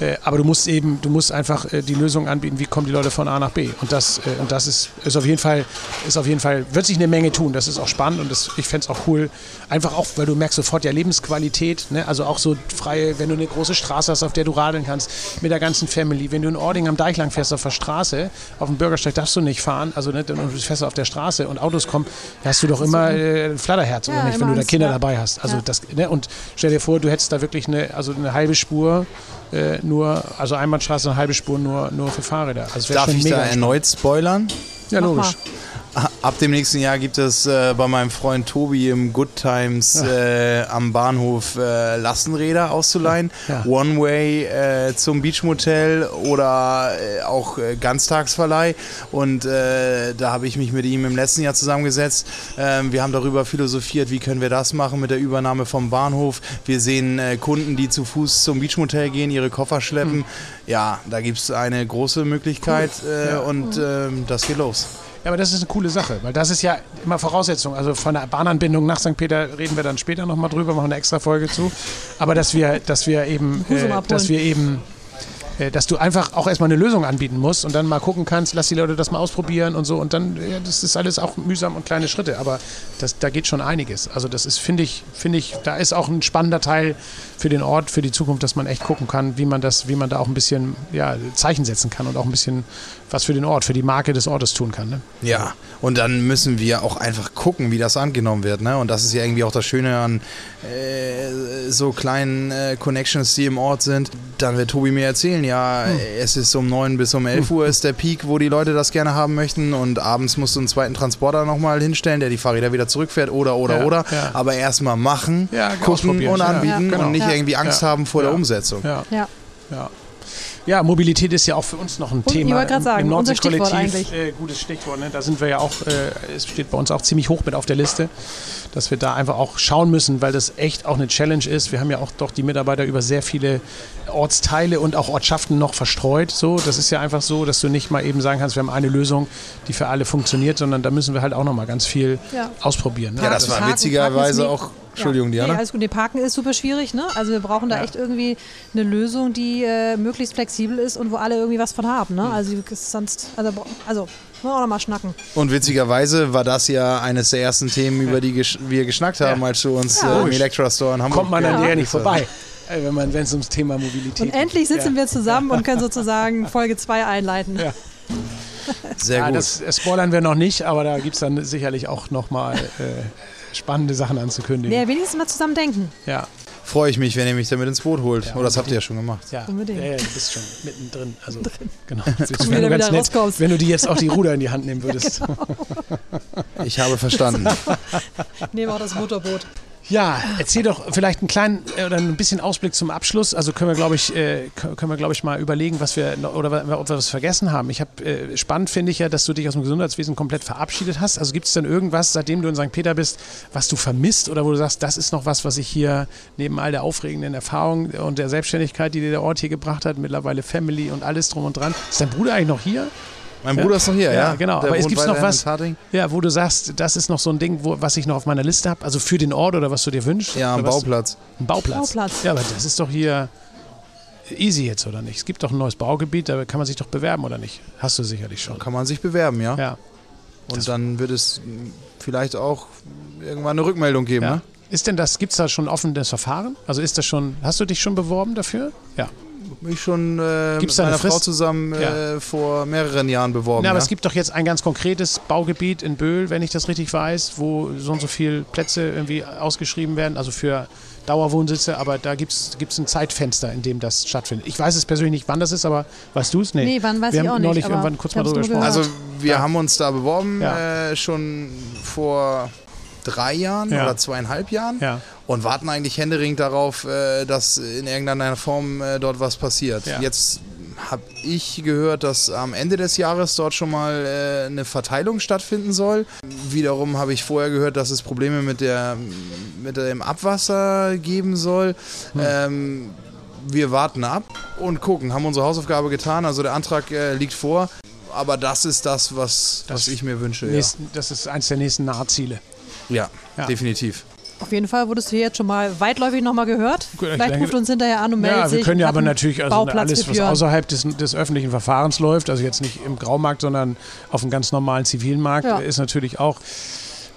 Äh, aber du musst eben, du musst einfach äh, die Lösung anbieten, wie kommen die Leute von A nach B. Und das, und das ist, ist auf jeden Fall, ist auf jeden Fall, wird sich eine Menge tun. Das ist auch spannend und das, ich fände es auch cool, einfach auch, weil du merkst sofort ja Lebensqualität, ne? also auch so freie, wenn du eine große Straße hast, auf der du radeln kannst, mit der ganzen Family. Wenn du in Ording am Deich lang fährst auf der Straße, auf dem Bürgersteig darfst du nicht fahren, also ne, du fährst auf der Straße und Autos kommen, da hast du doch immer äh, ein Flatterherz, ja, oder nicht, wenn du da Kinder ja. dabei hast. Also ja. das, ne? Und stell dir vor, du hättest da wirklich eine, also eine halbe Spur äh, nur, also Einbahnstraße, eine halbe Spur nur, nur für Fahrräder. Also Darf ich da erneut spoilern? Ja, logisch. Ab dem nächsten Jahr gibt es äh, bei meinem Freund Tobi im Good Times äh, am Bahnhof äh, Lastenräder auszuleihen. Ja. One Way äh, zum Beach Motel oder äh, auch äh, Ganztagsverleih. Und da habe ich mich mit ihm im letzten Jahr zusammengesetzt. Ähm, wir haben darüber philosophiert, wie können wir das machen mit der Übernahme vom Bahnhof. Wir sehen Kunden, die zu Fuß zum Beach Motel gehen, ihre Koffer schleppen. Mhm. Ja, da gibt es eine große Möglichkeit cool. ja. und ähm, das geht los. Ja, aber das ist eine coole Sache, weil das ist ja immer Voraussetzung. Also von der Bahnanbindung nach St. Peter reden wir dann später nochmal drüber, machen eine extra Folge zu. Aber dass wir, dass wir eben, äh, dass wir eben äh, dass du einfach auch erstmal eine Lösung anbieten musst und dann mal gucken kannst, lass die Leute das mal ausprobieren und so. Und dann, ja, das ist alles auch mühsam und kleine Schritte, aber das, da geht schon einiges. Also das ist, finde ich, finde ich, da ist auch ein spannender Teil für den Ort, für die Zukunft, dass man echt gucken kann, wie man das, wie man da auch ein bisschen ja, Zeichen setzen kann und auch ein bisschen was für den Ort, für die Marke des Ortes tun kann. Ne? Ja, und dann müssen wir auch einfach gucken, wie das angenommen wird. Ne? Und das ist ja irgendwie auch das Schöne an äh, so kleinen äh, Connections, die im Ort sind. Dann wird Tobi mir erzählen, ja, hm. es ist um 9 bis um 11 Uhr ist der Peak, wo die Leute das gerne haben möchten und abends musst du einen zweiten Transporter nochmal hinstellen, der die Fahrräder wieder zurückfährt oder, oder, ja, oder. Ja. Aber erstmal machen, ja, gucken und anbieten genau. und nicht irgendwie Angst haben vor der Umsetzung. ja. ja. Ja, Mobilität ist ja auch für uns noch ein und, Thema. Ich gerade sagen, Im Nordsee-Kollektiv, äh, gutes Stichwort. Ne? Da sind wir ja auch, äh, es steht bei uns auch ziemlich hoch mit auf der Liste, dass wir da einfach auch schauen müssen, weil das echt auch eine Challenge ist. Wir haben ja auch doch die Mitarbeiter über sehr viele Ortsteile und auch Ortschaften noch verstreut. So, das ist ja einfach so, dass du nicht mal eben sagen kannst, wir haben eine Lösung, die für alle funktioniert, sondern da müssen wir halt auch noch mal ganz viel ja. ausprobieren. Ne? Ja, das, das war witzigerweise auch Entschuldigung, ja. Diana. Nee, alles gut. Nee, Parken ist super schwierig. Ne? Also wir brauchen da ja. echt irgendwie eine Lösung, die äh, möglichst flexibel ist und wo alle irgendwie was von haben. Ne? Also sonst, also, also wir auch noch mal schnacken. Und witzigerweise war das ja eines der ersten Themen, über die wir geschnackt haben, ja. als du uns äh, im Electra Store in Hamburg Kommt man dann ja nicht vorbei. Wenn es ums Thema Mobilität geht. Und endlich sitzen wir zusammen und können sozusagen Folge 2 einleiten. Ja. Sehr gut. Das spoilern wir noch nicht, aber da gibt es dann sicherlich auch noch mal äh, spannende Sachen anzukündigen. Ja, wenigstens mal zusammen denken. Ja. Freue ich mich, wenn ihr mich damit ins Boot holt. Ja, Oder das habt ihr ja schon gemacht. Ja, unbedingt. Ja, ja, du bist schon mittendrin. Also, genau. wenn, du ganz nett, wenn du die jetzt auch die Ruder in die Hand nehmen würdest. Ja, genau. Ich habe verstanden. Nehme auch das Motorboot. Ja, erzähl doch vielleicht einen kleinen äh, oder ein bisschen Ausblick zum Abschluss. Also können wir, glaube ich, äh, können wir, glaube ich, mal überlegen, was wir oder ob wir was vergessen haben. Ich habe äh, spannend finde ich ja, dass du dich aus dem Gesundheitswesen komplett verabschiedet hast. Also gibt es denn irgendwas, seitdem du in St. Peter bist, was du vermisst oder wo du sagst, das ist noch was, was ich hier neben all der aufregenden Erfahrung und der Selbstständigkeit, die dir der Ort hier gebracht hat, mittlerweile Family und alles drum und dran. Ist dein Bruder eigentlich noch hier? Mein Bruder ist noch hier, ja. ja. genau. Der Aber es gibt noch was, ja, wo du sagst, das ist noch so ein Ding, wo, was ich noch auf meiner Liste habe, also für den Ort oder was du dir wünschst? Ja, ein Bauplatz. Ein Bauplatz. Bauplatz. Ja, aber das ist doch hier easy jetzt, oder nicht? Es gibt doch ein neues Baugebiet, da kann man sich doch bewerben, oder nicht? Hast du sicherlich schon. Kann man sich bewerben, ja. Ja. Und das dann wird es vielleicht auch irgendwann eine Rückmeldung geben, ja. ne? Ist denn das, gibt es da schon offenes Verfahren? Also ist das schon, hast du dich schon beworben dafür? Ja mich schon äh, Gibt's mit da eine meiner Frau Frist? zusammen Ja. äh, vor mehreren Jahren beworben. Ja, aber ja. es gibt doch jetzt ein ganz konkretes Baugebiet in Böhl, wenn ich das richtig weiß, wo so und so viele Plätze irgendwie ausgeschrieben werden, also für Dauerwohnsitze, aber da gibt es ein Zeitfenster, in dem das stattfindet. Ich weiß es persönlich nicht, wann das ist, aber weißt du es? Nee, wann weiß Wir ich haben auch nicht, neulich aber irgendwann kurz mal drüber gesprochen. Also wir Ja. haben uns da beworben, Ja. äh, schon vor drei Jahren Ja. oder zweieinhalb Jahren Ja. Und warten eigentlich händeringend darauf, äh, dass in irgendeiner Form äh, dort was passiert. Ja. Jetzt habe ich gehört, dass am Ende des Jahres dort schon mal äh, eine Verteilung stattfinden soll. Wiederum habe ich vorher gehört, dass es Probleme mit, der, mit dem Abwasser geben soll. Hm. Ähm, wir warten ab und gucken, haben unsere Hausaufgabe getan. Also der Antrag äh, liegt vor. Aber das ist das, was, Das was ich mir wünsche. Ja, Nächsten, das ist eins der nächsten Nahziele. ja, Ja. definitiv. Auf jeden Fall wurdest du hier jetzt schon mal weitläufig nochmal gehört. Gut, ich Vielleicht denke- ruft uns hinterher an und meldet Ja, sich. wir können ja aber natürlich also alles, was außerhalb des, des öffentlichen Verfahrens läuft, also jetzt nicht im Graumarkt, sondern auf einem ganz normalen zivilen Markt, Ja. ist natürlich auch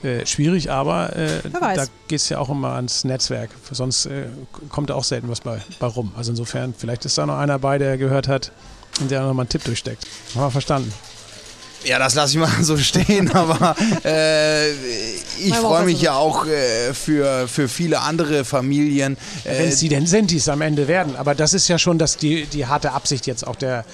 äh, schwierig, aber äh, da geht es ja auch immer ans Netzwerk. Sonst äh, kommt da auch selten was bei, bei rum. Also insofern, vielleicht ist da noch einer bei, der gehört hat und der noch mal einen Tipp durchsteckt. Haben wir verstanden. Ja, das lasse ich mal so stehen, aber äh, ich freue mich ja auch äh, für, für viele andere Familien. Wenn Äh, es die denn sind, die es am Ende werden. Aber das ist ja schon das, die, die harte Absicht jetzt auch der,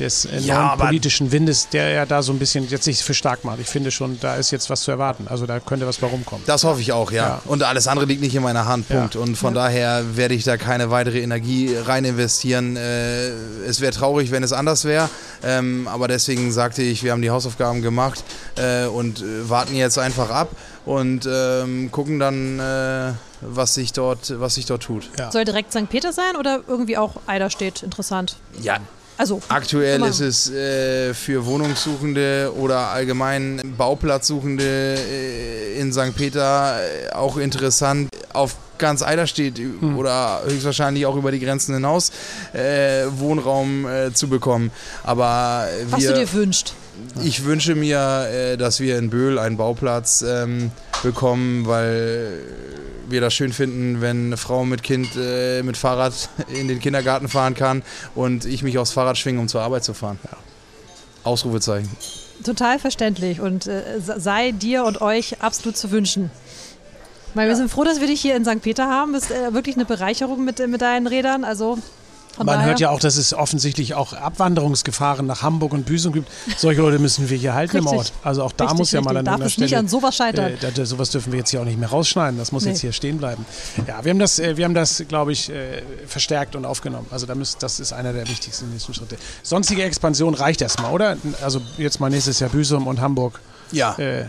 des äh, Ja, neuen politischen Windes, der ja da so ein bisschen jetzt sich für stark macht. Ich finde schon, da ist jetzt was zu erwarten. Also da könnte was bei rumkommen. das hoffe ich auch, ja. Ja. Und alles andere liegt nicht in meiner Hand, Punkt. Ja. Und von daher werde ich da keine weitere Energie rein investieren. Äh, es wäre traurig, wenn es anders wäre. Ähm, aber deswegen sagte ich, wir haben die Hausaufgaben gemacht äh, und äh, warten jetzt einfach ab und ähm, gucken dann, äh, was, sich dort, was sich dort tut. Ja. Soll direkt St. Peter sein oder irgendwie auch Eiderstedt interessant? Ja, Also, Aktuell ist es äh, für Wohnungssuchende oder allgemein Bauplatzsuchende äh, in St. Peter äh, auch interessant, auf ganz Eiderstedt Hm. oder höchstwahrscheinlich auch über die Grenzen hinaus äh, Wohnraum äh, zu bekommen. Aber was wir, du dir wünschst. Ich wünsche mir, äh, dass wir in Böhl einen Bauplatz ähm, bekommen, weil wir das schön finden, wenn eine Frau mit Kind äh, mit Fahrrad in den Kindergarten fahren kann und ich mich aufs Fahrrad schwinge, um zur Arbeit zu fahren. Ausrufezeichen. Total verständlich und äh, sei dir und euch absolut zu wünschen. Weil wir sind froh, dass wir dich hier in St. Peter haben. Bist wirklich eine Bereicherung mit, mit deinen Rädern. Also von Man daher, hört ja auch, dass es offensichtlich auch Abwanderungsgefahren nach Hamburg und Büsum gibt. Solche Leute müssen wir hier halten im Richtig. Ort. Also auch da Richtig, muss ja mal richtig. an Darf einer es nicht Stelle. an sowas scheitern. Äh, da, da, sowas dürfen wir jetzt hier auch nicht mehr rausschneiden. Das muss Nee. jetzt hier stehen bleiben. Ja, wir haben das, äh, wir haben das, glaube ich, äh, verstärkt und aufgenommen. Also da müsst, das ist einer der wichtigsten nächsten Schritte. Sonstige Expansion reicht erstmal, oder? Also jetzt mal nächstes Jahr Büsum und Hamburg Ja, äh,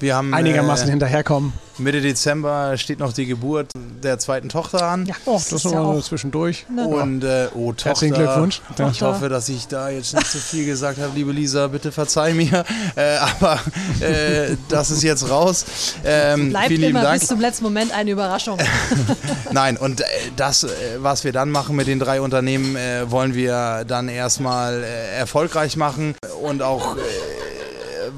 wir haben einigermaßen äh, hinterherkommen. Mitte Dezember steht noch die Geburt der zweiten Tochter an. ja, Oh, das, das ist ja auch. zwischendurch. Ne? Und äh, oh, Tochter. Herzlichen Glückwunsch. Ja. Ich hoffe, dass ich da jetzt nicht zu viel gesagt habe, liebe Lisa, bitte verzeih mir. Äh, aber äh, das ist jetzt raus. Ähm, Bleibt immer Dank. bis zum letzten Moment eine Überraschung. Nein, und äh, das, äh, was wir dann machen mit den drei Unternehmen, äh, wollen wir dann erstmal äh, erfolgreich machen und auch äh,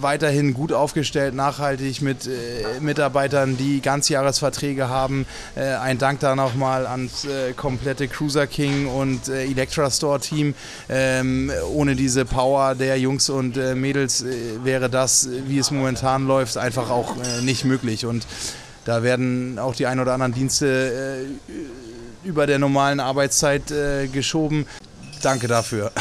weiterhin gut aufgestellt, nachhaltig mit äh, Mitarbeitern, die Ganzjahresverträge haben. Äh, ein Dank da nochmal ans äh, komplette Cruiser King und äh, Electra Store Team. Ähm, ohne diese Power der Jungs und äh, Mädels wäre das, wie es momentan läuft, einfach auch nicht möglich. Und da werden auch die ein oder anderen Dienste über der normalen Arbeitszeit äh, geschoben. Danke dafür.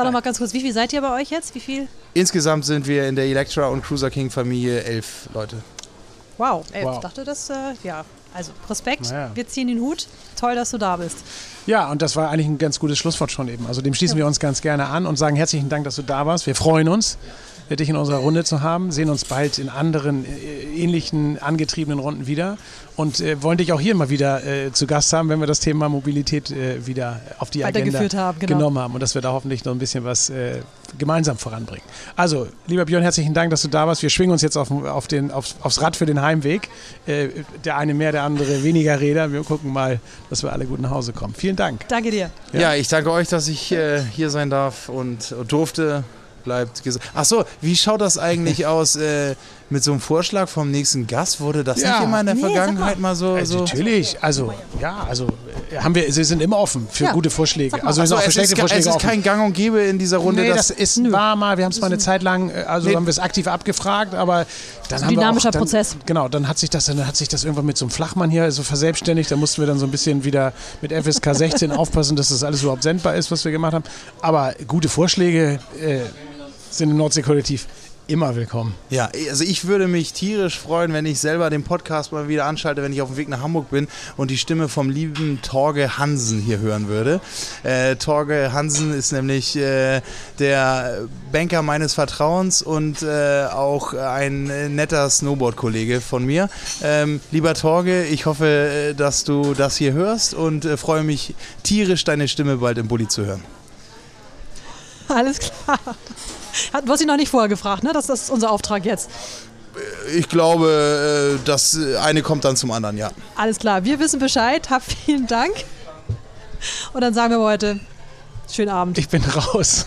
Sag doch mal ganz kurz, wie viel seid ihr bei euch jetzt? Wie viel? Insgesamt sind wir in der Electra und Cruiser King Familie elf Leute. Wow, ey, Wow. ich dachte, das, äh, ja, also Respekt, Naja. wir ziehen den Hut. Toll, dass du da bist. Ja, und das war eigentlich ein ganz gutes Schlusswort schon eben. Also dem schließen wir uns ganz gerne an und sagen herzlichen Dank, dass du da warst. Wir freuen uns, dich in unserer Runde zu haben, sehen uns bald in anderen äh, ähnlichen angetriebenen Runden wieder und äh, wollen dich auch hier mal wieder äh, zu Gast haben, wenn wir das Thema Mobilität äh, wieder auf die Agenda haben, genau. genommen haben und dass wir da hoffentlich noch ein bisschen was äh, gemeinsam voranbringen. Also, lieber Björn, herzlichen Dank, dass du da warst. Wir schwingen uns jetzt auf, auf den, aufs, aufs Rad für den Heimweg. Äh, der eine mehr, der andere weniger Räder. Wir gucken mal, dass wir alle gut nach Hause kommen. Vielen Dank. Danke dir. Ja. Ja, ich danke euch, dass ich äh, hier sein darf und, und durfte. Bleibt gesund. Ach so, wie schaut das eigentlich aus? Äh, mit so einem Vorschlag vom nächsten Gast wurde das ja. nicht immer in der nee, Vergangenheit mal so, also so, Natürlich, also ja, also haben wir, sie sind immer offen für ja. gute Vorschläge. Also, also es, ist, Vorschläge es ist kein Gang und Gäbe in dieser Runde. Nee, das ist nö. war mal, wir haben es mal eine Zeit lang, äh, also nee. haben wir es aktiv abgefragt, aber dann haben dynamischer wir auch, dann, Prozess. Genau, dann hat sich das, dann hat sich das irgendwann mit so einem Flachmann hier so verselbstständigt. Da mussten wir dann so ein bisschen wieder mit FSK 16 aufpassen, dass das alles überhaupt sendbar ist, was wir gemacht haben. Aber gute Vorschläge äh, sind im Nordsee-Kollektiv immer willkommen. Ja, also ich würde mich tierisch freuen, wenn ich selber den Podcast mal wieder anschalte, wenn ich auf dem Weg nach Hamburg bin und die Stimme vom lieben Torge Hansen hier hören würde. Äh, Torge Hansen ist nämlich äh, der Banker meines Vertrauens und äh, auch ein netter Snowboard-Kollege von mir. Ähm, lieber Torge, ich hoffe, äh, dass du das hier hörst und äh, freue mich tierisch, deine Stimme bald im Bulli zu hören. Alles klar. Du hast ihn noch nicht vorher gefragt, ne? Das, das ist unser Auftrag jetzt. Ich glaube, äh, das eine kommt dann zum anderen, ja. Alles klar, wir wissen Bescheid. Hab vielen Dank. Und dann sagen wir heute, schönen Abend. Ich bin raus.